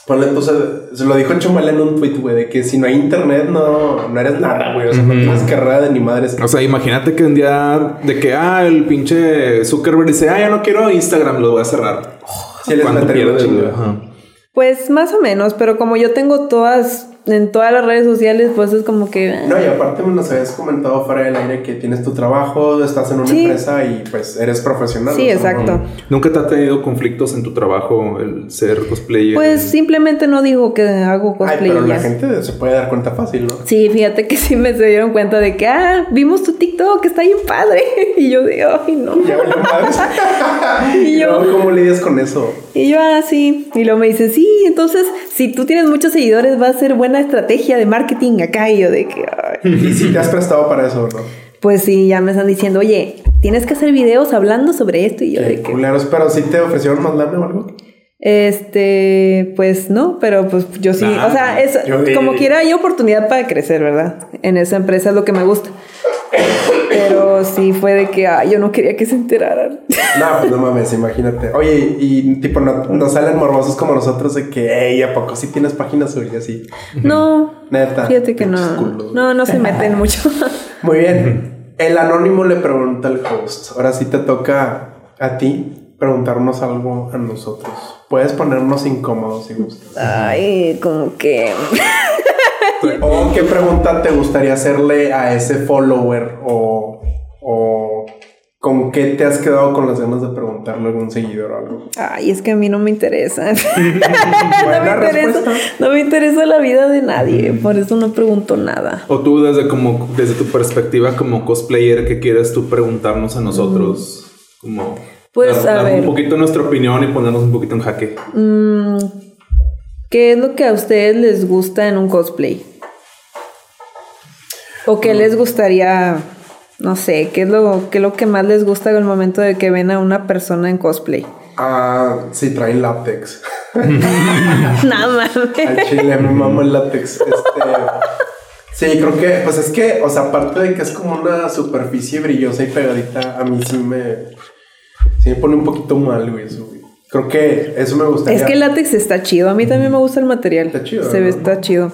Ponle entonces, se lo dijo Chumel en un tweet, güey, de que si no hay internet no, no eres nada, güey. O sea, no tienes carrera de ni madres. O sea, imagínate que un día de que, ah, el pinche Zuckerberg dice, ah, ya no quiero Instagram, lo voy a cerrar. Sí, les ¿Cuánto metería una pierdes. Pues más o menos, pero como yo tengo todas, en todas las redes sociales, pues es como que... No, y aparte me nos habías comentado fuera del aire que tienes tu trabajo, estás en una Sí. empresa y pues eres profesional. Sí, o sea, exacto. no- ¿Nunca te ha tenido conflictos en tu trabajo el ser cosplayer? Pues simplemente no digo que hago Ay, cosplay pero y la gente se puede dar cuenta fácil, ¿no? Sí, fíjate que sí me se dieron cuenta de que, ah, vimos tu TikTok, está bien padre. Y yo de, ay, no. Ya. Y yo- No, ¿Cómo lidias con eso? Y yo, ah, sí. Y luego me dicen, sí, entonces, si tú tienes muchos seguidores, va a ser buena estrategia de marketing acá. Y yo de que, ay. Y si te has prestado para eso, ¿no? Pues sí, ya me están diciendo, oye, tienes que hacer videos hablando sobre esto. Y yo de que, culeros, pero si te ofrecieron más lana o algo. este, pues no, pero pues yo sí, Ah, o sea, es como quiera hay oportunidad para crecer, ¿verdad? En esa empresa es lo que me gusta. Pero sí fue de que, ay, yo no quería que se enteraran. No, pues no mames, imagínate. Oye, y tipo, no, no salen morbosos como nosotros de que, hey, ¿a poco sí tienes páginas web y así? No, Neta. fíjate que no. culos. No, no se meten mucho. Muy bien. El anónimo le pregunta al host. Ahora sí te toca a ti preguntarnos algo a nosotros. Puedes ponernos incómodos si gustas. Ay, como que. ¿O qué pregunta te gustaría hacerle a ese follower? ¿O, o con qué te has quedado con las ganas de preguntarle a algún seguidor o algo? Ay, es que a mí no me interesa. no, me interesa respuesta. no me interesa la vida de nadie. Por eso no pregunto nada. O tú desde como desde tu perspectiva como cosplayer, ¿qué quieres tú preguntarnos a nosotros? Como Pues, a ver. un poquito nuestra opinión y ponernos un poquito en jaque. Mm, ¿Qué es lo que a ustedes les gusta en un cosplay? ¿O qué les gustaría, no sé, qué es lo, qué es lo que más les gusta en el momento de que ven a una persona en cosplay? Ah, sí, traen látex. Nada más. Al chile, mi mamá el látex. Este, sí, creo que, pues es que, o sea, aparte de que es como una superficie brillosa y pegadita, a mí sí me, sí me pone un poquito mal, güey, eso, güey. Creo que eso me gustaría. Es que el látex está chido. A mí también me gusta el material. Está chido, Se ve, ¿no? está chido.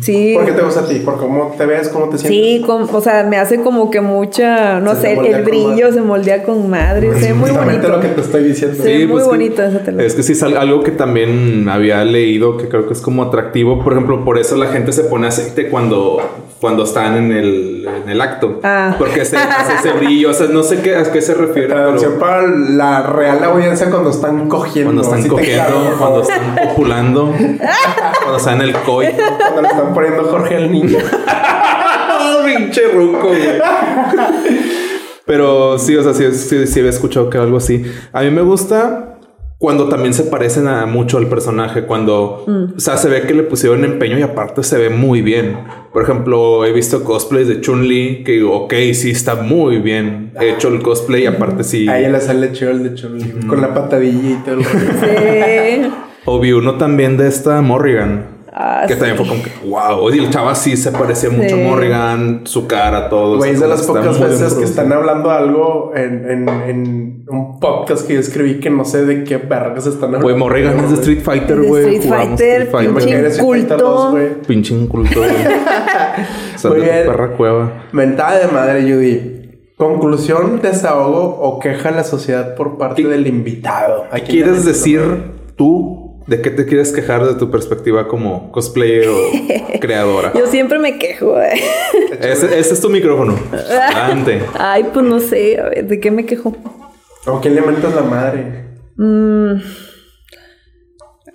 Sí. ¿Por qué te gusta a ti? ¿Por cómo te ves? ¿Cómo te sientes? Sí, com- o sea, me hace como que mucha, no Se sé, el con brillo madre. se moldea con madre, se ve muy bonito. lo que te estoy diciendo. Sí. ve muy pues que- bonito esa tela. Es que sí es al- algo que también había leído que creo que es como atractivo. Por ejemplo, por eso la gente se pone aceite cuando, cuando están en el, en el acto. Ah. Porque se hace ese brillo. O sea, no sé qué, a qué se refiere. pero Traducción para la real audiencia cuando están cogiendo. cuando están cogiendo, cuando están populando, cuando están en el coito. Cuando le están poniendo Jorge el niño. Pinche ruco, güey. Pero sí, o sea, sí, sí, sí había escuchado que algo así. A mí me gusta cuando también se parecen a mucho al personaje, cuando, o sea, se ve que le pusieron empeño y aparte se ve muy bien. Por ejemplo, he visto cosplays de Chun-Li que digo, ok, sí está muy bien hecho el cosplay y aparte sí. A ella le sale chido el de Chun-Li, con la patadilla y todo el. Sí. O vi uno también de esta Morrigan. Ah, que sí. también fue como que, wow, y el chava sí se parecía mucho a. Morrigan, su cara, todo. Güey, es de las pocas veces que están hablando algo en, en, en un podcast que yo escribí que no sé de qué vergas están hablando. Güey, Morrigan es de Street Fighter, De güey. Street Jugamos Fighter, Street Fighter. pinche Porque eres Street Fighter culto. 2, güey. Pinche inculto, güey. Tu bien. perra cueva. Mentada de madre, Judy. Conclusión, desahogo o queja a la sociedad por parte ¿Qué- del invitado. ¿A ¿Qué quién quieres decir tú? ¿De qué te quieres quejar de tu perspectiva como cosplayer o creadora? Yo siempre me quejo. eh. Ese, ese es tu micrófono. Adelante. Ay, pues no sé, a ver, ¿de qué me quejo? ¿O quién le mentas la madre? Mm.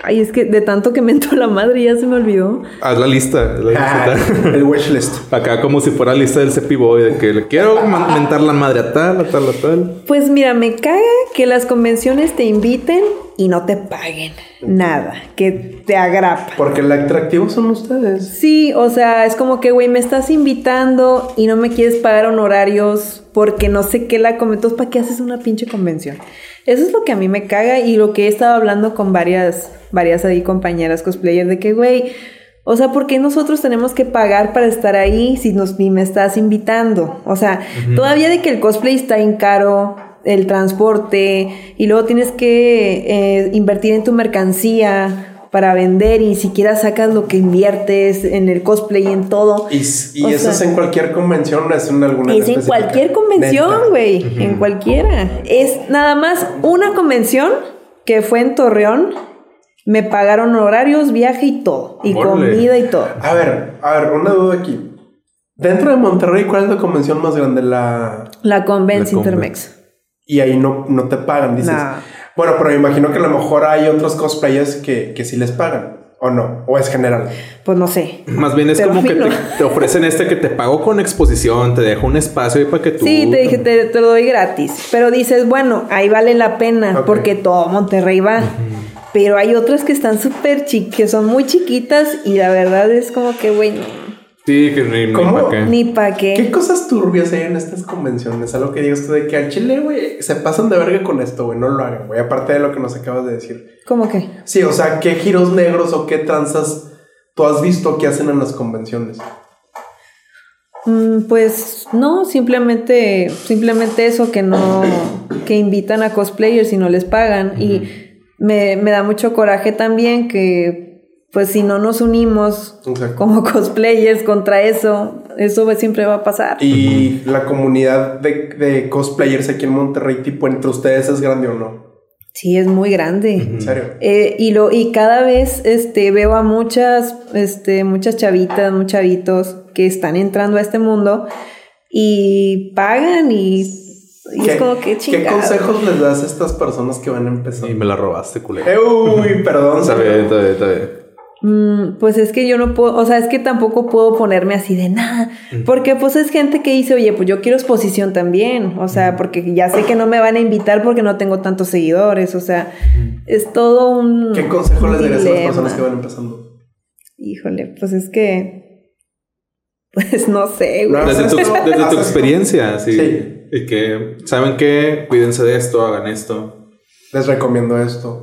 Ay, es que de tanto que mento la madre ya se me olvidó. Haz la lista. la Ah, listita. el wishlist. Acá como si fuera lista del Cepi Boy de que le quiero mentar la madre a tal, a tal, a tal. Pues mira, me caga que las convenciones te inviten y no te paguen nada, que te agrapa. Porque el atractivo son ustedes. Sí, o sea, es como que, güey, me estás invitando y no me quieres pagar honorarios porque no sé qué la comentas. ¿Para qué haces una pinche convención? Eso es lo que a mí me caga y lo que he estado hablando con varias, varias ahí compañeras cosplayers de que, güey, o sea, ¿por qué nosotros tenemos que pagar para estar ahí si nos, ni me estás invitando? O sea, todavía de que el cosplay está en caro, el transporte y luego tienes que eh, invertir en tu mercancía para vender y ni siquiera sacas lo que inviertes en el cosplay y en todo. Y, eso sea- es en cualquier convención, es en alguna. Es en cualquier convención, güey. En cualquiera. Es nada más una convención que fue en Torreón. Me pagaron horarios, viaje y todo. Y comida y todo. A ver, a ver, una duda aquí. Dentro de Monterrey, ¿cuál es la convención más grande? La. La Convence Intermex. Y ahí no, no te pagan, dices. Nah. Bueno, pero me imagino que a lo mejor hay otros cosplayers que, que sí les pagan. ¿O no? ¿O es general? Pues no sé. Más bien es Pero como que no. te, te ofrecen este que te pago con exposición, te dejo un espacio ahí para que tú. Sí, te dije, te, te lo doy gratis. Pero dices, bueno, ahí vale la pena porque todo Monterrey va. Pero hay otras que están súper chiquitas, que son muy chiquitas y la verdad es como que, güey, no, Sí, que ni, ni ¿Cómo? pa' qué. ni pa' qué. ¿Qué cosas turbias hay en estas convenciones? Algo que digas tú de que al chile, güey, se pasan de verga con esto, güey. No lo hagan, güey. Aparte de lo que nos acabas de decir. ¿Cómo que? Sí, o sea, ¿qué giros negros o qué tranzas tú has visto que hacen en las convenciones? Mm, pues no, simplemente, simplemente eso que no, que invitan a cosplayers y no les pagan. Y me, me da mucho coraje también que, pues si no nos unimos Exacto. como cosplayers contra eso, eso siempre va a pasar. Y la comunidad de, de cosplayers aquí en Monterrey, tipo, entre ustedes es grande o no. Sí, es muy grande. En serio. Eh, y lo y cada vez este veo a muchas este muchas chavitas, muchos chavitos que están entrando a este mundo y pagan y, y es como que ¿Qué chingado. consejos les das a estas personas que van empezando? Y me la robaste, culero. Uy, perdón. Está bien, está bien, está bien. Mm, pues es que yo no puedo, o sea, es que tampoco puedo ponerme así de nada, porque pues es gente que dice, oye, pues yo quiero exposición también, o sea, porque ya sé que no me van a invitar porque no tengo tantos seguidores, o sea, es todo un ¿Qué consejo un les darías a las personas que van empezando? Híjole, pues es que, pues no sé, güey. No, Desde tu, desde tu experiencia, sí. Sí. Y que, ¿saben qué? Cuídense de esto, hagan esto. Les recomiendo esto.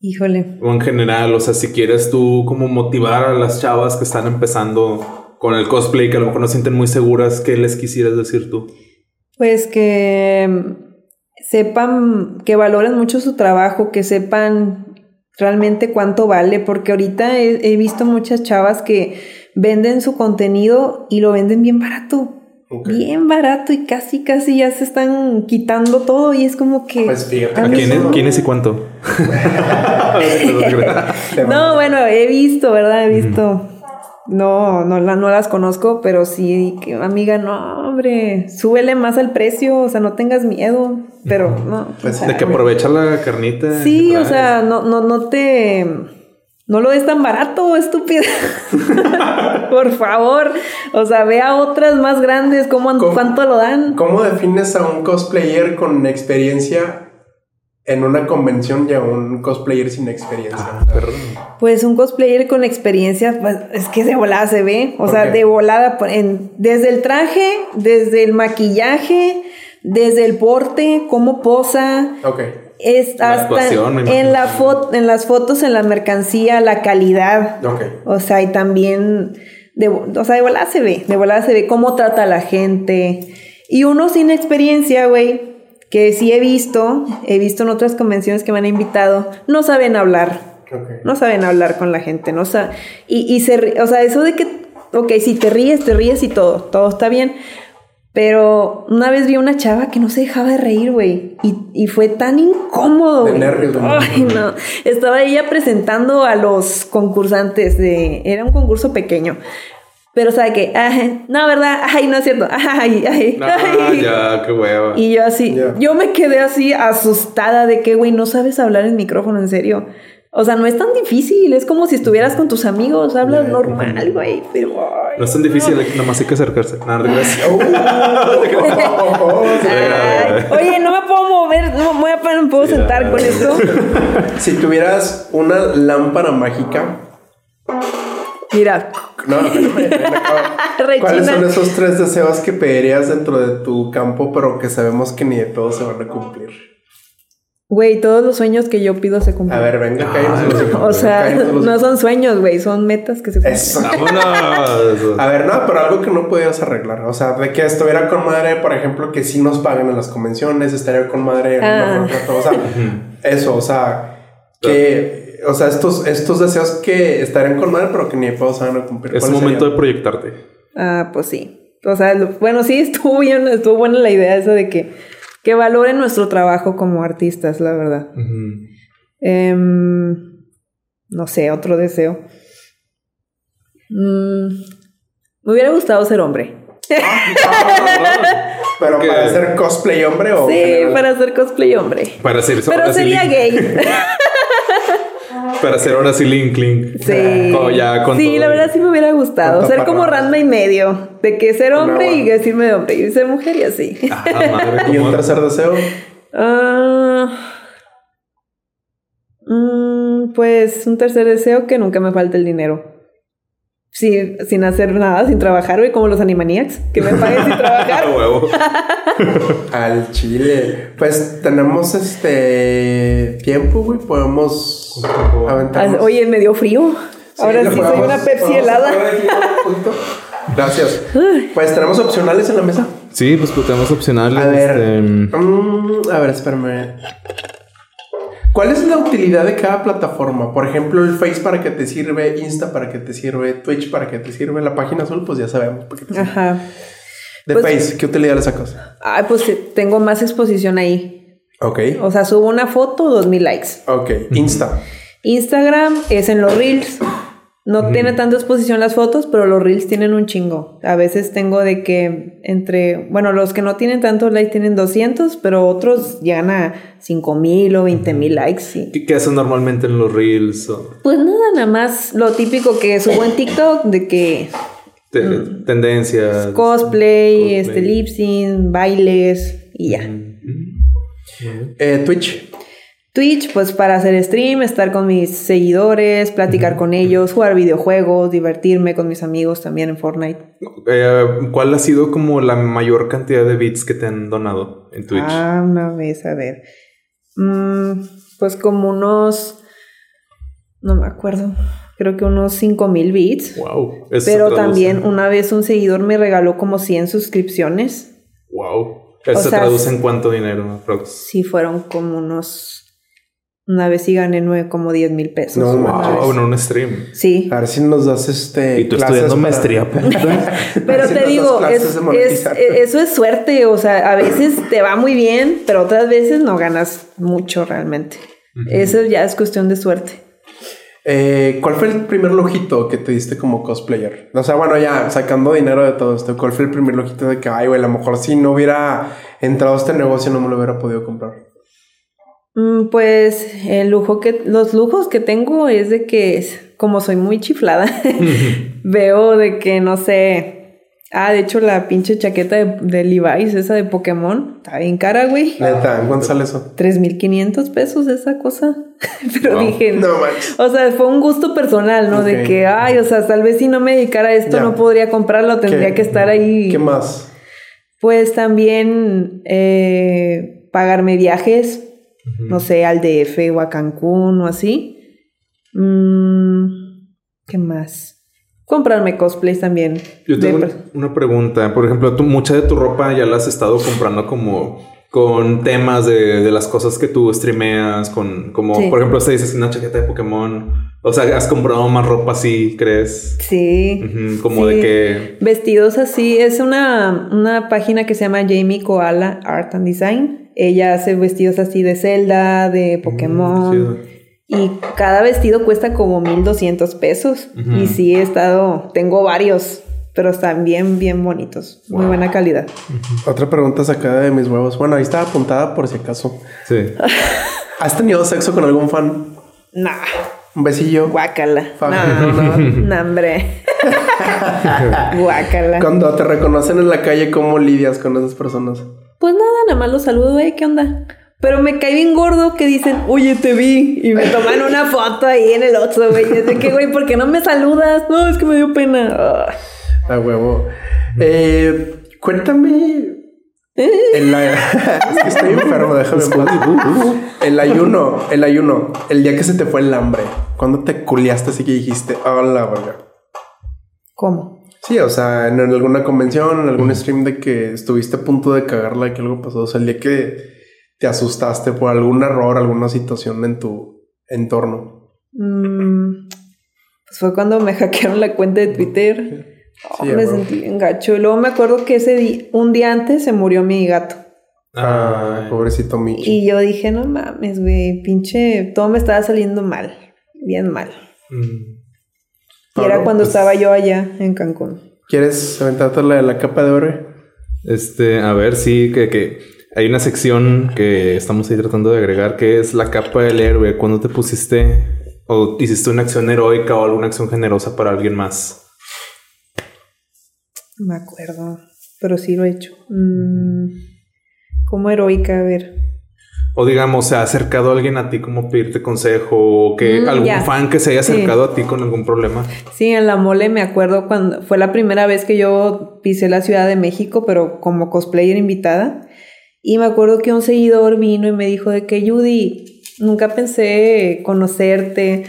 Híjole. O en general, o sea, si quieres tú como motivar a las chavas que están empezando con el cosplay, que a lo mejor no sienten muy seguras, ¿qué les quisieras decir tú? Pues que mm, sepan, que valoren mucho su trabajo, que sepan realmente cuánto vale, porque ahorita he, he visto muchas chavas que venden su contenido y lo venden bien barato. Bien barato y casi, casi ya se están quitando todo y es como que... Pues fíjate. ¿A quién es, quién es y cuánto? No, bueno, he visto, ¿verdad? He visto. No, no, la- no las conozco, pero sí, que, amiga, no, hombre, súbele más al precio, o sea, no tengas miedo, pero no. Pues o sea, De que aprovecha la carnita. Sí, o sea, no, no, no te. No lo des tan barato, estúpida. Por favor. O sea, ve a otras más grandes, ¿cómo, ¿Cómo? ¿cuánto lo dan? ¿Cómo defines a un cosplayer con experiencia en una convención y a un cosplayer sin experiencia? Ah. Pues un cosplayer con experiencia, pues es que de volada se ve. O ¿Por sea, de volada, en- desde el traje, desde el maquillaje, desde el porte, cómo posa. Ok. Es La hasta actuación, en, la foto, en las fotos, en la mercancía, la calidad. Ok. O sea, y también, de, o sea, de volada se ve, de volada se ve cómo trata a la gente. Y uno sin experiencia, güey, que sí he visto, he visto en otras convenciones que me han invitado, no saben hablar. No saben hablar con la gente, no sa y, y se, o sea, eso de que, ok, si te ríes, te ríes y todo, todo está bien. Pero una vez vi a una chava que no se dejaba de reír, güey. Y, y fue tan incómodo, De nervios. Ay, no. Estaba ella presentando a los concursantes de... Era un concurso pequeño. Pero, ¿sabe qué? Ay, no, ¿verdad? Ay, no es cierto. Ay, ay, No, ay. ya, qué hueva. Y yo así, Ya. yo me quedé así asustada de que, güey, no sabes hablar en micrófono, en serio. O sea, no es tan difícil, es como si estestuvieras con tus amigos, hablas normal, güey, pero... ay, No es tan difícil, nada más hay que acercarse. Nada, gracias. Ay, oye, no me puedo mover, no me voy a parar, no puedo sentar con esto. si tuvieras una lámpara mágica. Mira, No. ¿Cuáles son esos tres deseos que pedirías dentro de tu campo, pero que sabemos que ni de todos se van a cumplir? Güey, todos los sueños que yo pido se cumplen. A ver, venga, hijos, o sea, no son sueños, güey, son metas que se cumplen. Eso. Vámonos. A ver, no, pero algo que no podías arreglar. O sea, de que estuviera con madre, por ejemplo, que sí nos pagan en las convenciones, estaría con madre en Ah. O sea, eso, o sea, que o sea, estos, estos deseos que estarían con madre, pero que ni van a cumplir. Es ¿Cuáles momento de proyectarte. Ah, pues sí. O sea, lo- bueno, sí, estuvo bien, estuvo buena la idea esa de que, que valoren nuestro trabajo como artistas, la verdad. Em, no sé, otro deseo. Mm, me hubiera gustado ser hombre. Pero para hacer cosplay hombre o. Sí, general? para hacer cosplay hombre. Para hacer Pero sería gay. Para hacer ahora sí Link Link. Sí. Como ya con sí, todo. la verdad sí me hubiera gustado. Ser como. Ranma y medio. De que ser hombre y decirme de hombre. Y ser mujer y así. Ah, madre, Y un tercer deseo. Ah, mm, pues un tercer deseo que nunca me falte el dinero. Sí, sin hacer nada, sin trabajar, güey, como los Animaniacs, que me paguen sin Ah, trabajar. Al chile. Pues tenemos este tiempo, güey. Podemos Ah, aventarnos. Oye, me dio frío. Sí, Ahora sí soy una Pepsi helada. Gracias. Pues tenemos opcionales en la mesa. Sí, pues pues, tenemos opcionales. A ver. este, Mm, a ver, espérame. ¿Cuál es la utilidad de cada plataforma? Por ejemplo, el Face para qué te sirve, Insta para qué te sirve, Twitch para qué te sirve, la página azul, pues ya sabemos te sirve. Ajá. De Pues- Face, ¿qué utilidad le sacas? Ay, pues tengo más exposición ahí. Ok. O sea, subo una foto, dos mil likes. Ok. Insta. Instagram es en los reels. No tiene tanta exposición las fotos, pero los reels tienen un chingo. A veces tengo de que entre, bueno, los que no tienen tantos likes tienen 200, pero otros llegan a 5000 o 20000 likes. sí. ¿Qué, qué haces normalmente en los reels? o Pues nada, nada más lo típico que subo en TikTok de que te- tendencias? Mm. cosplay, Cosplay. este lip sync, bailes y ya. Eh, Twitch. Twitch, pues para hacer stream, estar con mis seguidores, platicar con ellos, jugar videojuegos, divertirme con mis amigos también en Fortnite. Eh, ¿Cuál ha sido como la mayor cantidad de bits que te han donado en Twitch? Ah, una vez, a ver. Mm, pues como unos. No me acuerdo. Creo que unos 5000 bits. Wow. Eso Pero traduce- también una vez un seguidor me regaló como 100 suscripciones. Wow. Eso O se sea, traduce en cuánto dinero, aprox? Sí, fueron como unos. Una vez sí gané nueve, como 10 mil pesos. No, wow. Wow, en un stream. Sí. A ver si nos das este. Y tú estudiando para- maestría. Pero Así te digo, das clases es, de es- monetizar. e- eso es suerte. O sea, a veces te va muy bien, pero otras veces no ganas mucho realmente. Eso ya es cuestión de suerte. Eh, ¿Cuál fue el primer lujito que te diste como cosplayer? O sea, bueno, ya sacando dinero de todo esto, ¿cuál fue el primer lujito de que, ay, güey, a lo mejor si no hubiera entrado a este negocio no me lo hubiera podido comprar? Mm, Pues el lujo que, los lujos que tengo es de que, es- como soy muy chiflada, veo de que no sé. Ah, de hecho, la pinche chaqueta de, de Levi's, esa de Pokémon, está bien cara, güey. Neta, ¿en cuánto sale eso? 3.500 pesos esa cosa. Pero Wow. dije, No manches. O sea, fue un gusto personal, ¿no? De que, ay, o sea, tal vez si no me dedicara a esto Ya. no podría comprarlo, tendría ¿Qué- que estar ahí. ¿Qué más? Pues también eh, pagarme viajes, no sé, al DF o a Cancún o así. Mm, ¿Qué más? Comprarme cosplays también. Yo tengo una pregunta. Por ejemplo, tú, mucha de tu ropa ya la has estado comprando como con temas de, de las cosas que tú streameas, con como, Sí. por ejemplo, usted dice una chaqueta de Pokémon. O sea, has comprado más ropa así, ¿crees? Sí. Como Sí. de que... Vestidos así, es una, una página que se llama Jamie Koala Art and Design. Ella hace vestidos así de Zelda, de Pokémon. chido. y cada vestido cuesta como 1200 pesos. Y sí he estado, tengo varios, pero están bien, bien bonitos. Muy buena calidad. Otra pregunta sacada de mis huevos. Bueno, ahí estaba apuntada por si acaso. Sí. ¿Has tenido sexo con algún fan? Nah, Un besillo. guácala. No, no. no, hombre. guácala. Cuando te reconocen en la calle, ¿cómo lidias con esas personas? Pues nada, nada más los saludo, eh, ¿qué onda? Pero me cae bien gordo que dicen, oye, te vi. Y me toman una foto ahí en el otro, güey. Es de que, güey, ¿por qué no me saludas? No, es que me dio pena. Ah. A huevo. Eh, cuéntame. El, ay- es que estoy enfermo, déjame en paz. El ayuno, el ayuno, el día que se te fue el hambre, cuando te culiaste así que dijiste, hola, verga. ¿Cómo? Sí, o sea, en alguna convención, en algún stream de que estuviste a punto de cagarla, que algo pasó, o sea, el día que te asustaste por algún error, alguna situación en tu entorno. Mm, pues fue cuando me hackearon la cuenta de Twitter. Oh, Sí, me a huevo. sentí bien gacho. Y luego me acuerdo que ese día, un día antes se murió mi gato. Ah, pobrecito Michi. Y yo dije, no mames, güey, pinche, todo me estaba saliendo mal, bien mal. Mm. Y era cuando pues- estaba yo allá en Cancún. ¿Quieres aventarte la de la capa de oro? Este, a ver, sí, que, que hay una sección que estamos ahí tratando de agregar que es la capa del héroe. Cuando te pusiste o hiciste una acción heroica o alguna acción generosa para alguien más. No me acuerdo, pero sí lo he hecho. Mm, como heroica, a ver. O digamos, se ha acercado alguien a ti como pedirte consejo o que Mm, algún fan que se haya Sí. acercado a ti con algún problema. Sí, en la mole me acuerdo cuando fue la primera vez que yo pisé la Ciudad de México, pero como cosplayer invitada. Y me acuerdo que un seguidor vino y me dijo de que Judy, nunca pensé conocerte.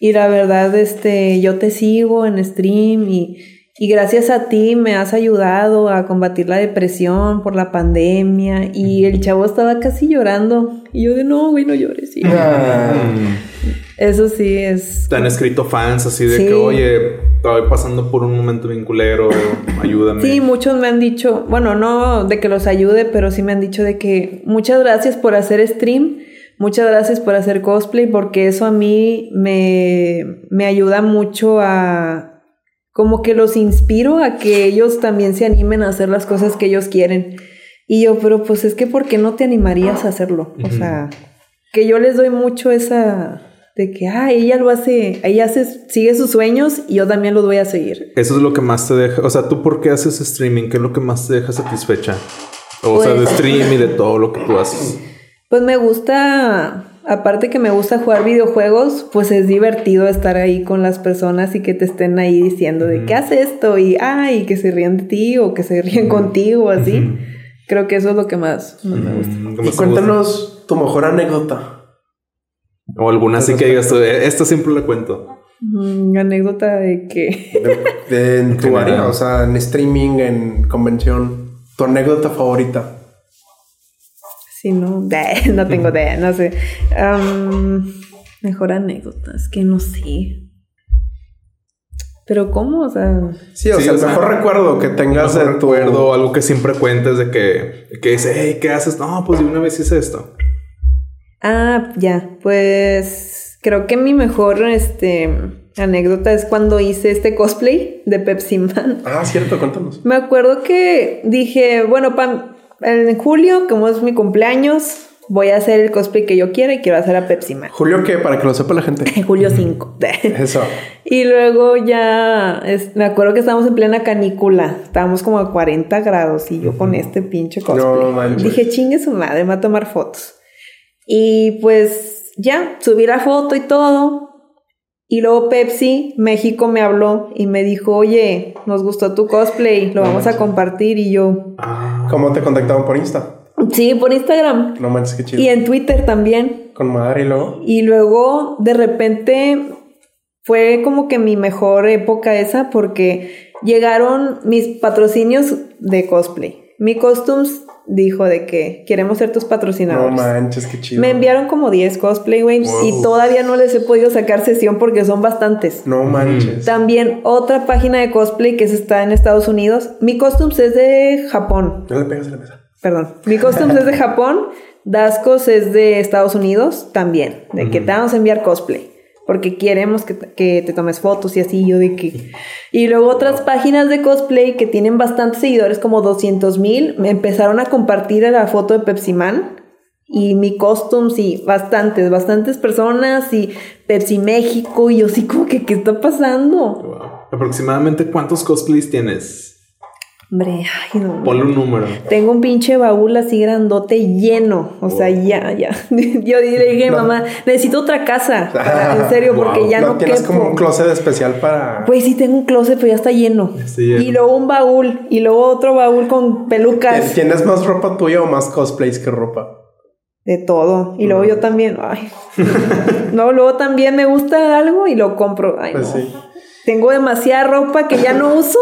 Y la verdad, este, yo te sigo en stream y, y gracias a ti me has ayudado a combatir la depresión por la pandemia. Y el chavo estaba casi llorando. Y yo de no, güey, no llores. Y Ah, eso sí es Te han escrito fans así de Sí. que, oye, estoy pasando por un momento vinculero, ayúdame. Sí, muchos me han dicho, bueno, no de que los ayude, pero sí me han dicho de que muchas gracias por hacer stream, muchas gracias por hacer cosplay, porque eso a mí me, me ayuda mucho a, como que los inspiro a que ellos también se animen a hacer las cosas que ellos quieren. Y yo, pero pues es que, ¿por qué no te animarías a hacerlo? O sea, que yo les doy mucho esa... De que, ah, ella lo hace, ella hace, sigue sus sueños y yo también los voy a seguir. Eso es lo que más te deja. O sea, ¿tú por qué haces streaming? ¿Qué es lo que más te deja satisfecha? O sea, de Pues- stream y de todo lo que tú haces. Pues me gusta, aparte que me gusta jugar videojuegos, pues es divertido estar ahí con las personas y que te estén ahí diciendo de qué hace esto y ay, que se ríen de ti o que se ríen contigo, así. Creo que eso es lo que más, más me gusta. Y ¿cómo se cuéntanos tu mejor anécdota. O alguna así que digas tú, "Eh, esta siempre la cuento. Mm, anécdota de que De, de- en tu área, o sea, en streaming, en convención. Tu anécdota favorita. Si no, no tengo idea, no sé. Am, mejor anécdota, es que no sé. Pero cómo, o sea, Sí, o Sí, sea, el sea, mejor recuerdo que tengas de tu recuerdo algo que siempre cuentes de que, que dice, hey, ¿qué haces? No, pues de una vez hice esto. Ah, ya, pues creo que mi mejor este, anécdota es cuando hice este cosplay de Pepsi Man. Ah, cierto, cuéntanos. Me acuerdo que dije, bueno, pa- en julio, como es mi cumpleaños, voy a hacer el cosplay que yo quiera y quiero hacer a Pepsi Man. Julio, ¿qué? Para que lo sepa la gente. En julio 5. Eso. y luego ya, es- me acuerdo que estábamos en plena canícula, estábamos como a 40 grados y yo con este pinche cosplay. No. Dije, chingue su madre, me va a tomar fotos. Y pues ya, subí la foto y todo. Y luego Pepsi México me habló y me dijo, oye, nos gustó tu cosplay, lo vamos a compartir. Y yo, Ah, ¿Cómo te contactaban por Insta? sí, por Instagram. No manches, qué chido. Y en Twitter también. Con madre y luego. Y luego de repente fue como que mi mejor época esa porque llegaron mis patrocinios de cosplay. Mi Costumes dijo de que queremos ser tus No patrocinadores. manches, qué chido. Me enviaron como 10 cosplay, güey, Wow. y todavía no les he podido sacar sesión porque son bastantes. No manches. También otra página de cosplay que se está en Estados Unidos. Mi Costumes es de Japón. No le pegas a la mesa. Perdón. Mi Costumes es de Japón. Dascos es de Estados Unidos también. De que te vamos a enviar cosplay. Porque queremos que, que te tomes fotos y así. Yo de que. Y luego otras páginas de cosplay que tienen bastantes seguidores, como 200 mil, me empezaron a compartir la foto de Pepsi Man. Y mi costumes y bastantes, bastantes personas y Pepsi México. Y yo sí, como que, ¿qué está pasando? wow. Aproximadamente cuántos cosplays tienes? Hombre, ay, no. Ponle un número. Tengo un pinche baúl así grandote lleno. O sea, ya, ya. Yo le dije, No. mamá, necesito otra casa. Para- en serio, porque ya no, no tienes quepo. como un closet especial para. Pues sí, tengo un closet, pero ya está lleno. lleno. Y luego un baúl. Y luego otro baúl con pelucas. ¿Tienes más ropa tuya o más cosplays que ropa? De todo. Y luego yo también. Ay. no, luego también me gusta algo y lo compro. Ay, Pues no. sí. Tengo demasiada ropa que ya no uso.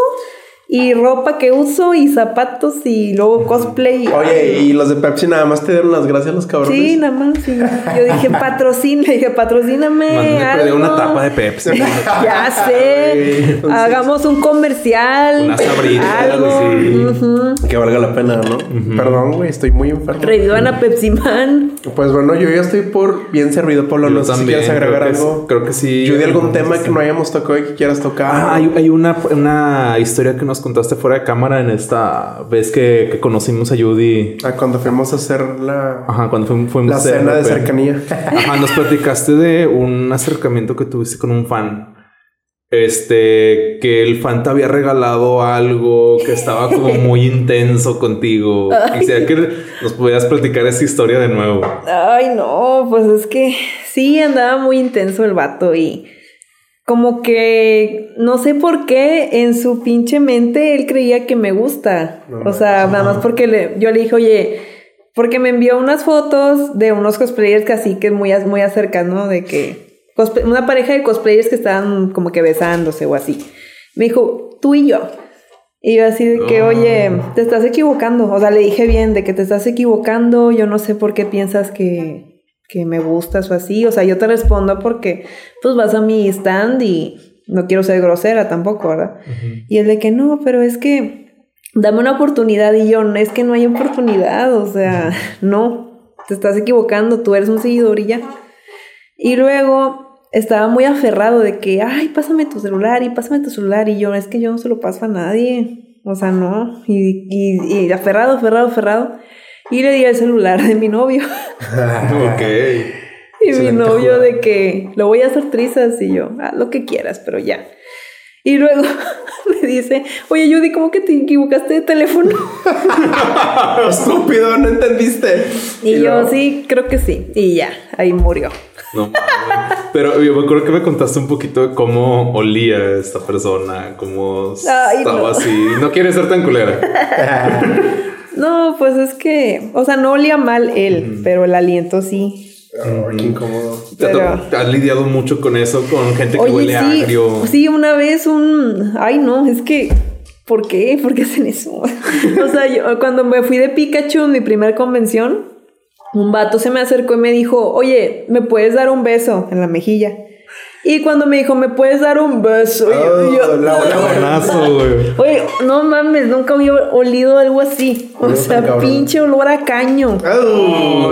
Y ropa que uso y zapatos y luego cosplay. Oye, y los de Pepsi nada más te dieron las gracias los cabrones. Sí, nada más. sí. Yo dije, patrocina, dije, patrocíname. Algo". una tapa de Pepsi. Ya sé. Entonces- Hagamos un comercial. Unas sabritas, algo. sí. Ujú. Que valga la pena, ¿no? Perdón, güey, estoy muy enfermo. Revivan a Pepsi Man. Pues bueno, yo ya estoy por bien servido, Pablo. Yo No sé si quieres agregar creo que algo. sí, creo que sí. Judy, algún No, tema que no hayamos tocado y que quieras tocar. Ah, hay, hay una, una historia que nos contaste fuera de cámara en esta vez que, que conocimos a Judy. Ah, cuando fuimos a hacer la, Ajá, cuando fuimos, fuimos la cena de cercanía. Ajá, nos platicaste de un acercamiento que tuviste con un fan. Este, que el fan te había regalado algo que estaba como muy intenso contigo. Quisiera que nos pudieras platicar esa historia de nuevo. Ay, no, pues es que sí andaba muy intenso el vato y como que no sé por qué en su pinche mente él creía que me gusta. No o sea, nada más porque le- yo le dije, oye, porque me envió unas fotos de unos cosplayers que así que muy, muy acerca, ¿no? De que una pareja de cosplayers que estaban como que besándose o así. Me dijo, tú y yo. Y yo así de que, oye, te estás equivocando. O sea, le dije bien de que te estás equivocando. Yo no sé por qué piensas que, que me gustas o así. O sea, yo te respondo porque pues vas a mi stand y no quiero ser grosera tampoco, ¿verdad? Y el de que no, pero es que dame una oportunidad. Y yo, no, es que no hay oportunidad. O sea, no, te estás equivocando. Tú eres un seguidor y ya. Y luego estaba muy aferrado de que, ay, pásame tu celular y pásame tu celular. Y yo, es que yo no se lo paso a nadie. O sea, no. Y, y, y aferrado, aferrado, aferrado. Y le di el celular de mi novio. ok. Y mi novio jugada. de que lo voy a hacer trizas. Y yo, haz lo que quieras, pero ya. Y luego me dice, oye, Judy, ¿cómo que te equivocaste de teléfono? Estúpido, no entendiste. Y, yo, luego- sí, creo que sí. Y ya, ahí murió. No mames. Pero yo me acuerdo que me contaste un poquito de cómo olía esta persona, cómo Ay, estaba no. así. No quiere ser tan culera. No, pues es que, o sea, no olía mal él, pero el aliento sí. Ay, qué incómodo. ¿Te, ha Pero- to- te has lidiado mucho con eso, con gente que Oye, huele sí, agrio. sí, una vez un, ay no, es que, ¿por qué? ¿Por qué hacen eso? o sea, yo cuando me fui de Pikachu en mi primera convención, un vato se me acercó y me dijo, oye, ¿me puedes dar un beso en la mejilla? Y cuando me dijo, ¿me puedes dar un beso? Yo- y yo, Oh, la- Buenazo, güey. Oye, no mames, nunca había olido algo así. O sea, pinche olor a caño.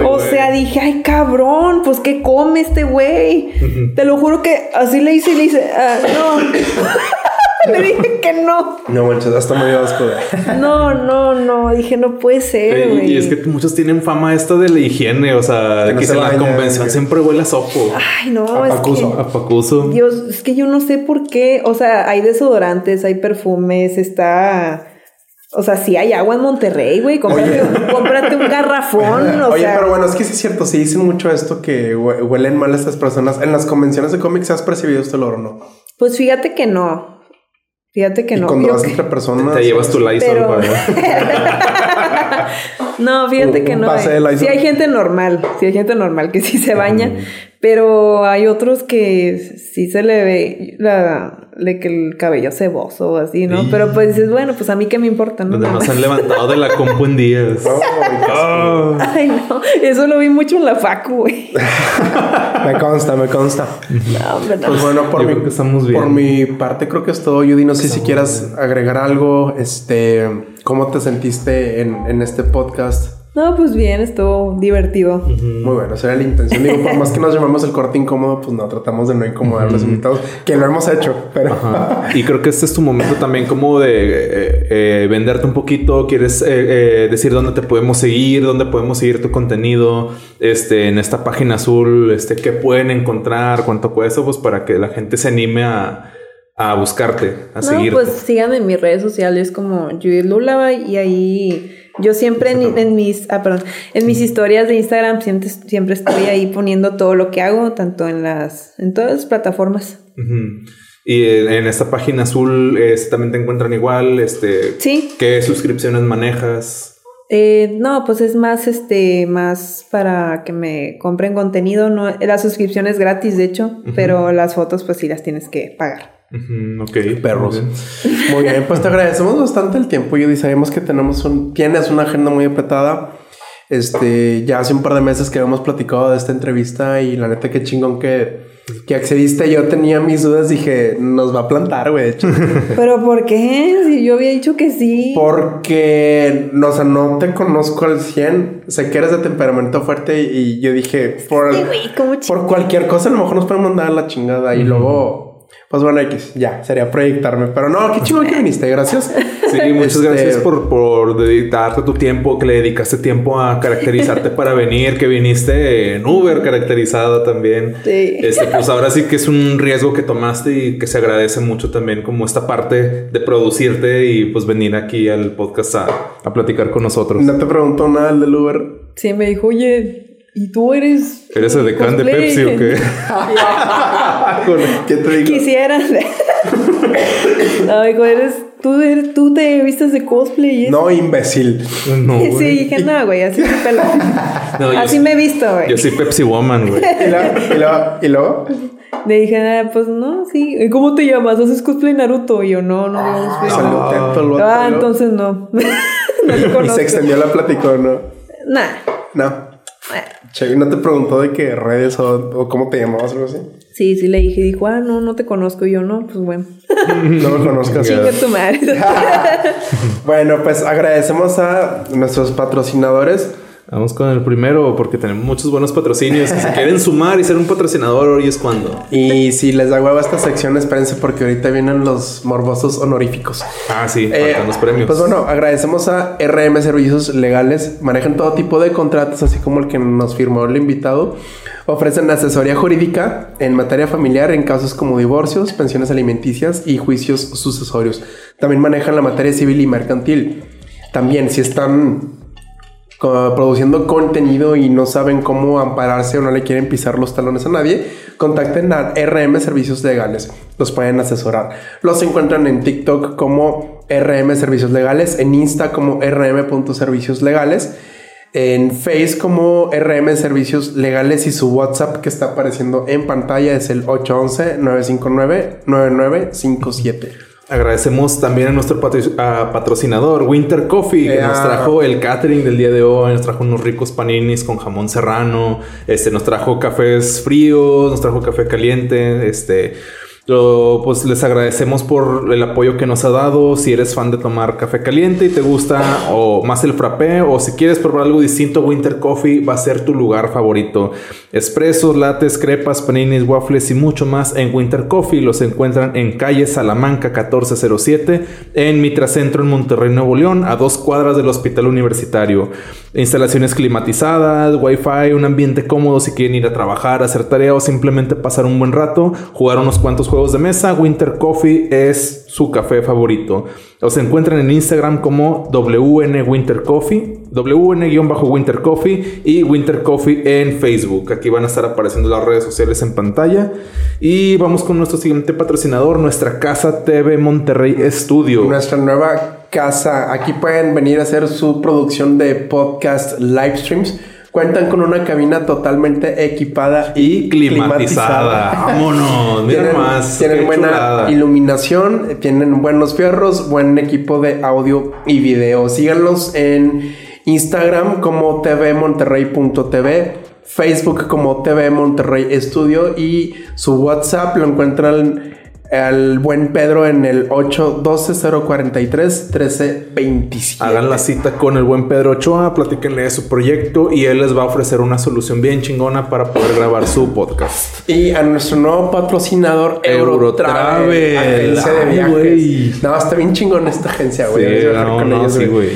O sea, dije, ay, cabrón, pues ¿qué come este güey? Te lo juro que así le hice y le hice, ah, no. le dije que no. No manches, hasta me dio asco. No, no, no. Dije, no puede ser, Eh, güey. y es que muchos tienen fama esta de la higiene, o sea, Que de no que se en la convención siempre huele a sopo. Ay, no, es Apacuso. que. A pacuso. Dios, es que yo no sé por qué. O sea, hay desodorantes, hay perfumes, está. O sea, sí hay agua en Monterrey, güey. Cómprate, un- cómprate un garrafón. O Oye, sea, pero bueno, es que sí es cierto, sí dicen mucho esto que hue- huelen mal a estas personas. En las convenciones de cómics has percibido este olor o no. pues fíjate que no. Fíjate que y no. cuando Yo vas que- entre personas. Te llevas tu Lysol Pero- para... No, fíjate Un- que un no. Hay. Lysol. Sí hay gente normal, sí hay gente normal que sí se baña, pero hay otros que sí se le ve la, de que el cabello ceboso o así, ¿no? Sí. Pero pues dices, bueno, pues a mí qué me importa, ¿no? Se han levantado de la compu en días. Asco. Ay, no, eso lo vi mucho en la facu, güey. me consta, me consta. No, hombre, no. Pues bueno, por mi, creo que estamos bien. por mi parte creo que es todo. Judy, no sé si quieras agregar algo. Este, ¿cómo te sentiste en, en este podcast? No, pues bien, estuvo divertido. Muy bueno, esa era la intención. Digo, por más que nos llamamos el corte incómodo, pues no, tratamos de no incomodar a los invitados, que lo hemos hecho, pero... Ajá. Y creo que este es tu momento también como de eh, eh, venderte un poquito. Quieres eh, eh, decir dónde te podemos seguir, dónde podemos seguir tu contenido, este, en esta página azul, este, qué pueden encontrar, cuánto cuesta, pues para que la gente se anime a, a buscarte, a No, seguirte. pues síganme en mis redes sociales como Judith Lullaby y ahí yo siempre en, en mis ah, perdón, en mis historias de Instagram siempre, siempre estoy ahí poniendo todo lo que hago, tanto en las en todas las plataformas. Y en, en esta página azul este, también te encuentran igual, este, Sí, ¿qué suscripciones manejas? eh, no, pues es más este más para que me compren contenido, no la suscripción es gratis de hecho, pero las fotos pues sí las tienes que pagar. Ok. Perros. Muy bien. Muy bien, pues te agradecemos bastante el tiempo, Judy. Sabemos que tenemos un, tienes una agenda muy apretada. Este, ya hace un par de meses que habíamos platicado de esta entrevista y la neta que chingón que, que accediste. Yo tenía mis dudas, dije, nos va a plantar, güey. de hecho. ¿Pero por qué? Si yo había dicho que sí. Porque, no, o sea, no te conozco al 100. Sé que eres de temperamento fuerte y yo dije, por, Sí, güey, ¿cómo ch- por cualquier cosa a lo mejor nos pueden mandar a la chingada y luego, pues bueno, X, ya, sería proyectarme. Pero no, qué chingón que viniste, gracias. Sí, muchas Este, gracias por, por dedicarte tu tiempo, que le dedicaste tiempo a caracterizarte para venir, que viniste en Uber caracterizada también. Sí. Este, pues ahora sí que es un riesgo que tomaste y que se agradece mucho también como esta parte de producirte y pues venir aquí al podcast a, a platicar con nosotros. No te preguntó nada el del Uber. Sí, me dijo, oye, ¿y tú eres. ¿Eres el decán de cosplay?" Pepsi o qué? ¿Qué te digo? Quisiera. no, dijo, eres. Tú, eres, tú te vistes de cosplay y eso. No, imbécil. No, sí, güey. dije, no, güey, así me pelo. No, yo así sí- me he visto, güey. Yo soy Pepsi Woman, güey. Y luego, y luego, y luego, Le dije, ah, pues no, sí. ¿Y ¿Cómo te llamas? ¿Haces cosplay Naruto? Y yo, no, no, yo cosplay vato, Ah, ¿no? entonces no. Y se extendió la plática, ¿o ¿no? Nah. No. Che, ¿no te preguntó de qué redes o, o cómo te llamabas o algo así? Sí, sí le dije, dijo, ah, no, no te conozco. Y yo, no, pues bueno. No me conozcas. Chinga tu madre. Bueno, pues agradecemos a nuestros patrocinadores. Vamos con el primero porque tenemos muchos buenos patrocinios. Si se quieren sumar y ser un patrocinador, hoy es cuando. Y si les da hueva esta sección, espérense porque ahorita vienen los morbosos honoríficos. Ah, sí, Eh, los premios. Pues bueno, agradecemos a RM Servicios Legales. Manejan todo tipo de contratos, así como el que nos firmó el invitado. Ofrecen asesoría jurídica en materia familiar en casos como divorcios, pensiones alimenticias y juicios sucesorios. También manejan la materia civil y mercantil. También, si están produciendo contenido y no saben cómo ampararse o no le quieren pisar los talones a nadie, contacten a RM Servicios Legales. Los pueden asesorar. Los encuentran en TikTok como RM Servicios Legales, en Insta como rm.servicios legales, en Face como RM Servicios Legales y su WhatsApp que está apareciendo en pantalla es el 811-959-9957. Agradecemos también a nuestro patrocinador Winter Coffee que Eh, nos ah. trajo el catering del día de hoy, nos trajo unos ricos paninis con jamón serrano, este, nos trajo cafés fríos, nos trajo café caliente, este, lo- pues les agradecemos por el apoyo que nos ha dado. Si eres fan de tomar café caliente y te gusta o más el frappé o si quieres probar algo distinto, Winter Coffee va a ser tu lugar favorito. Espresos, lates, crepas, paninis, waffles y mucho más en Winter Coffee. Los encuentran en calle Salamanca 1407 en Mitra Centro en Monterrey, Nuevo León, a dos cuadras del Hospital Universitario. Instalaciones climatizadas, wifi, un ambiente cómodo si quieren ir a trabajar, hacer tarea o simplemente pasar un buen rato, jugar unos cuantos juegos de mesa. Winter Coffee es su café favorito. Los encuentran en Instagram como WN Winter Coffee, WN-Winter Coffee y Winter Coffee en Facebook. Aquí van a estar apareciendo las redes sociales en pantalla. Y vamos con nuestro siguiente patrocinador, nuestra casa TV Monterrey Studio. Nuestra nueva casa. Aquí pueden venir a hacer su producción de podcast live streams. Cuentan con una cabina totalmente equipada Y climatizada. Vámonos, mira Tienen, más. tienen buena chulada. iluminación, tienen buenos fierros, buen equipo de audio y video. Síganlos en Instagram como tvmonterrey.tv, Facebook como TV Monterrey Studio y su WhatsApp lo encuentran al buen Pedro en el 812-043-1327. Hagan la cita con el buen Pedro Ochoa, platíquenle de su proyecto y él les va a ofrecer una solución bien chingona para poder grabar su podcast. Y a nuestro nuevo patrocinador Eurotravel. Eurotravel, agencia de viajes. güey. No, está bien chingón esta agencia, güey. Sí, no, no, sí, güey.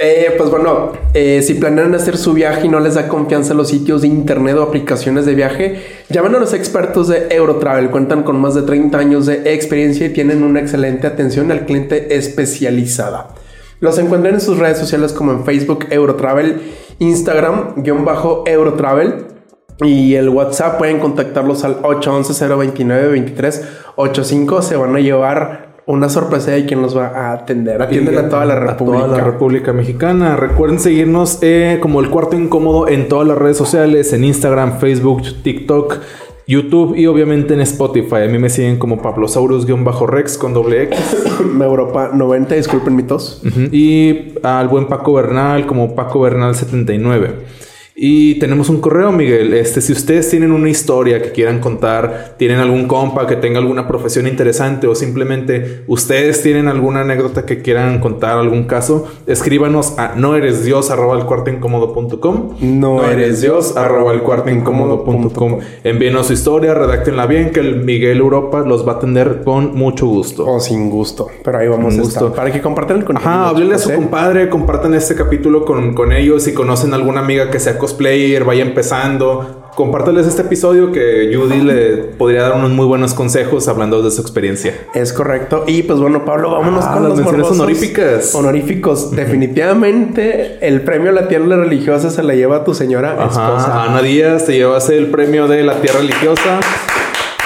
Eh, pues bueno, eh, si planean hacer su viaje y no les da confianza los sitios de internet o aplicaciones de viaje, llamen a los expertos de Eurotravel. Cuentan con más de 30 años de experiencia y tienen una excelente atención al cliente especializada. Los encuentran en sus redes sociales como en Facebook Eurotravel, Instagram, guion bajo Eurotravel. Y el WhatsApp pueden contactarlos al 811-029-2385. Se van a llevar una sorpresa de quien los va a atender. Atienden a toda la República. A toda la República Mexicana. Recuerden seguirnos eh, como el cuarto incómodo en todas las redes sociales, en Instagram, Facebook, TikTok, YouTube y obviamente en Spotify. A mí me siguen como Pablosaurus-Rex con doble X. Europa 90, disculpen mi tos. Y al buen Paco Bernal como Paco Bernal 79. Y tenemos un correo, Miguel. Este, si ustedes tienen una historia que quieran contar, tienen algún compa que tenga alguna profesión interesante o simplemente ustedes tienen alguna anécdota que quieran contar, algún caso, escríbanos a no eres dios arroba el cuarto incómodo.com. No eres Dios, arroba el cuarto incómodo.com. Envíenos su historia, redáctenla bien, que el Miguel Europa los va a atender con mucho gusto. O sin gusto. Pero ahí vamos a estar. Para que compartan el contenido. Ajá, háblenle a su ¿eh? compadre, compartan este capítulo con, con ellos. Si conocen alguna amiga que sea cosplayer, vaya empezando. Compártales este episodio que Judy le podría dar unos muy buenos consejos hablando de su experiencia. Es correcto. Y pues bueno, Pablo, vámonos Ah, con las los menciones honoríficas. Honoríficos. Definitivamente el premio a la tierra religiosa se la lleva a tu señora esposa. Ana Díaz, te llevas el premio de la tierra religiosa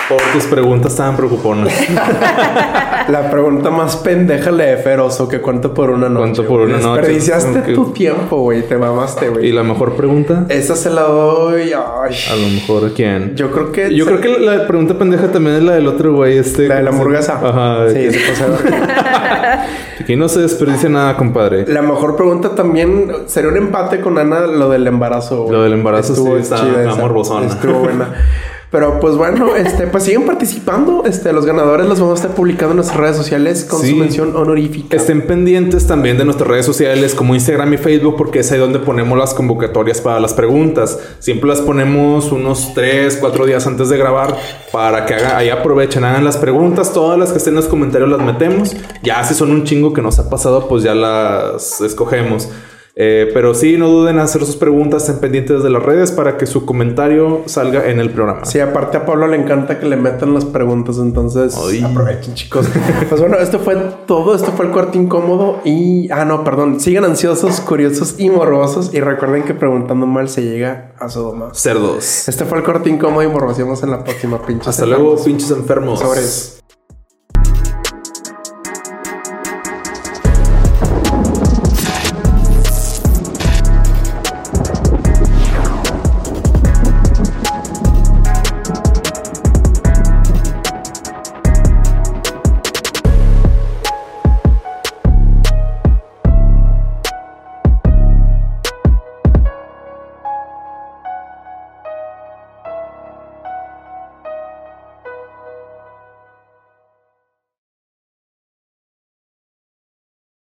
por tus preguntas tan preocuponas. La pregunta más pendeja la de Ferozo que cuento por una noche. Cuento por una noche. Desperdiciaste tu tiempo, güey. Te mamaste, ¿Y güey. la mejor pregunta? Esa se la doy. Ay. A lo mejor, ¿quién? Yo creo que. Yo creo que la pregunta pendeja también es la del otro güey, este. La de la hamburguesa. Ajá. Sí, que- se pasó de verga. Aquí no se desperdicia nada, compadre. La mejor pregunta también sería un empate con Ana lo del embarazo. Lo del embarazo Estuvo sí está- chida está morbosona. Estuvo buena. Pero pues bueno, este, pues siguen participando. Este, los ganadores los vamos a estar publicando en nuestras redes sociales con Sí. su mención honorífica. Estén pendientes también de nuestras redes sociales como Instagram y Facebook porque es ahí donde ponemos las convocatorias para las preguntas. Siempre las ponemos unos 3, 4 días antes de grabar para que haga- ahí aprovechen, hagan las preguntas. Todas las que estén en los comentarios las metemos. Ya si son un chingo que nos ha pasado, pues ya las escogemos. Eh, pero sí, no duden en hacer sus preguntas, estén pendientes de las redes para que su comentario salga en el programa. Sí, aparte a Pablo le encanta que le metan las preguntas, entonces Ay. aprovechen, chicos. pues bueno, esto fue todo. Esto fue el cuarto incómodo. Y ah, no, perdón. Sigan ansiosos, curiosos y morbosos. Y recuerden que preguntando mal se llega a Sodoma. Cerdos. Este fue el corte incómodo y morboseamos en la próxima pinche. Hasta luego, pinches enfermos. Sobres.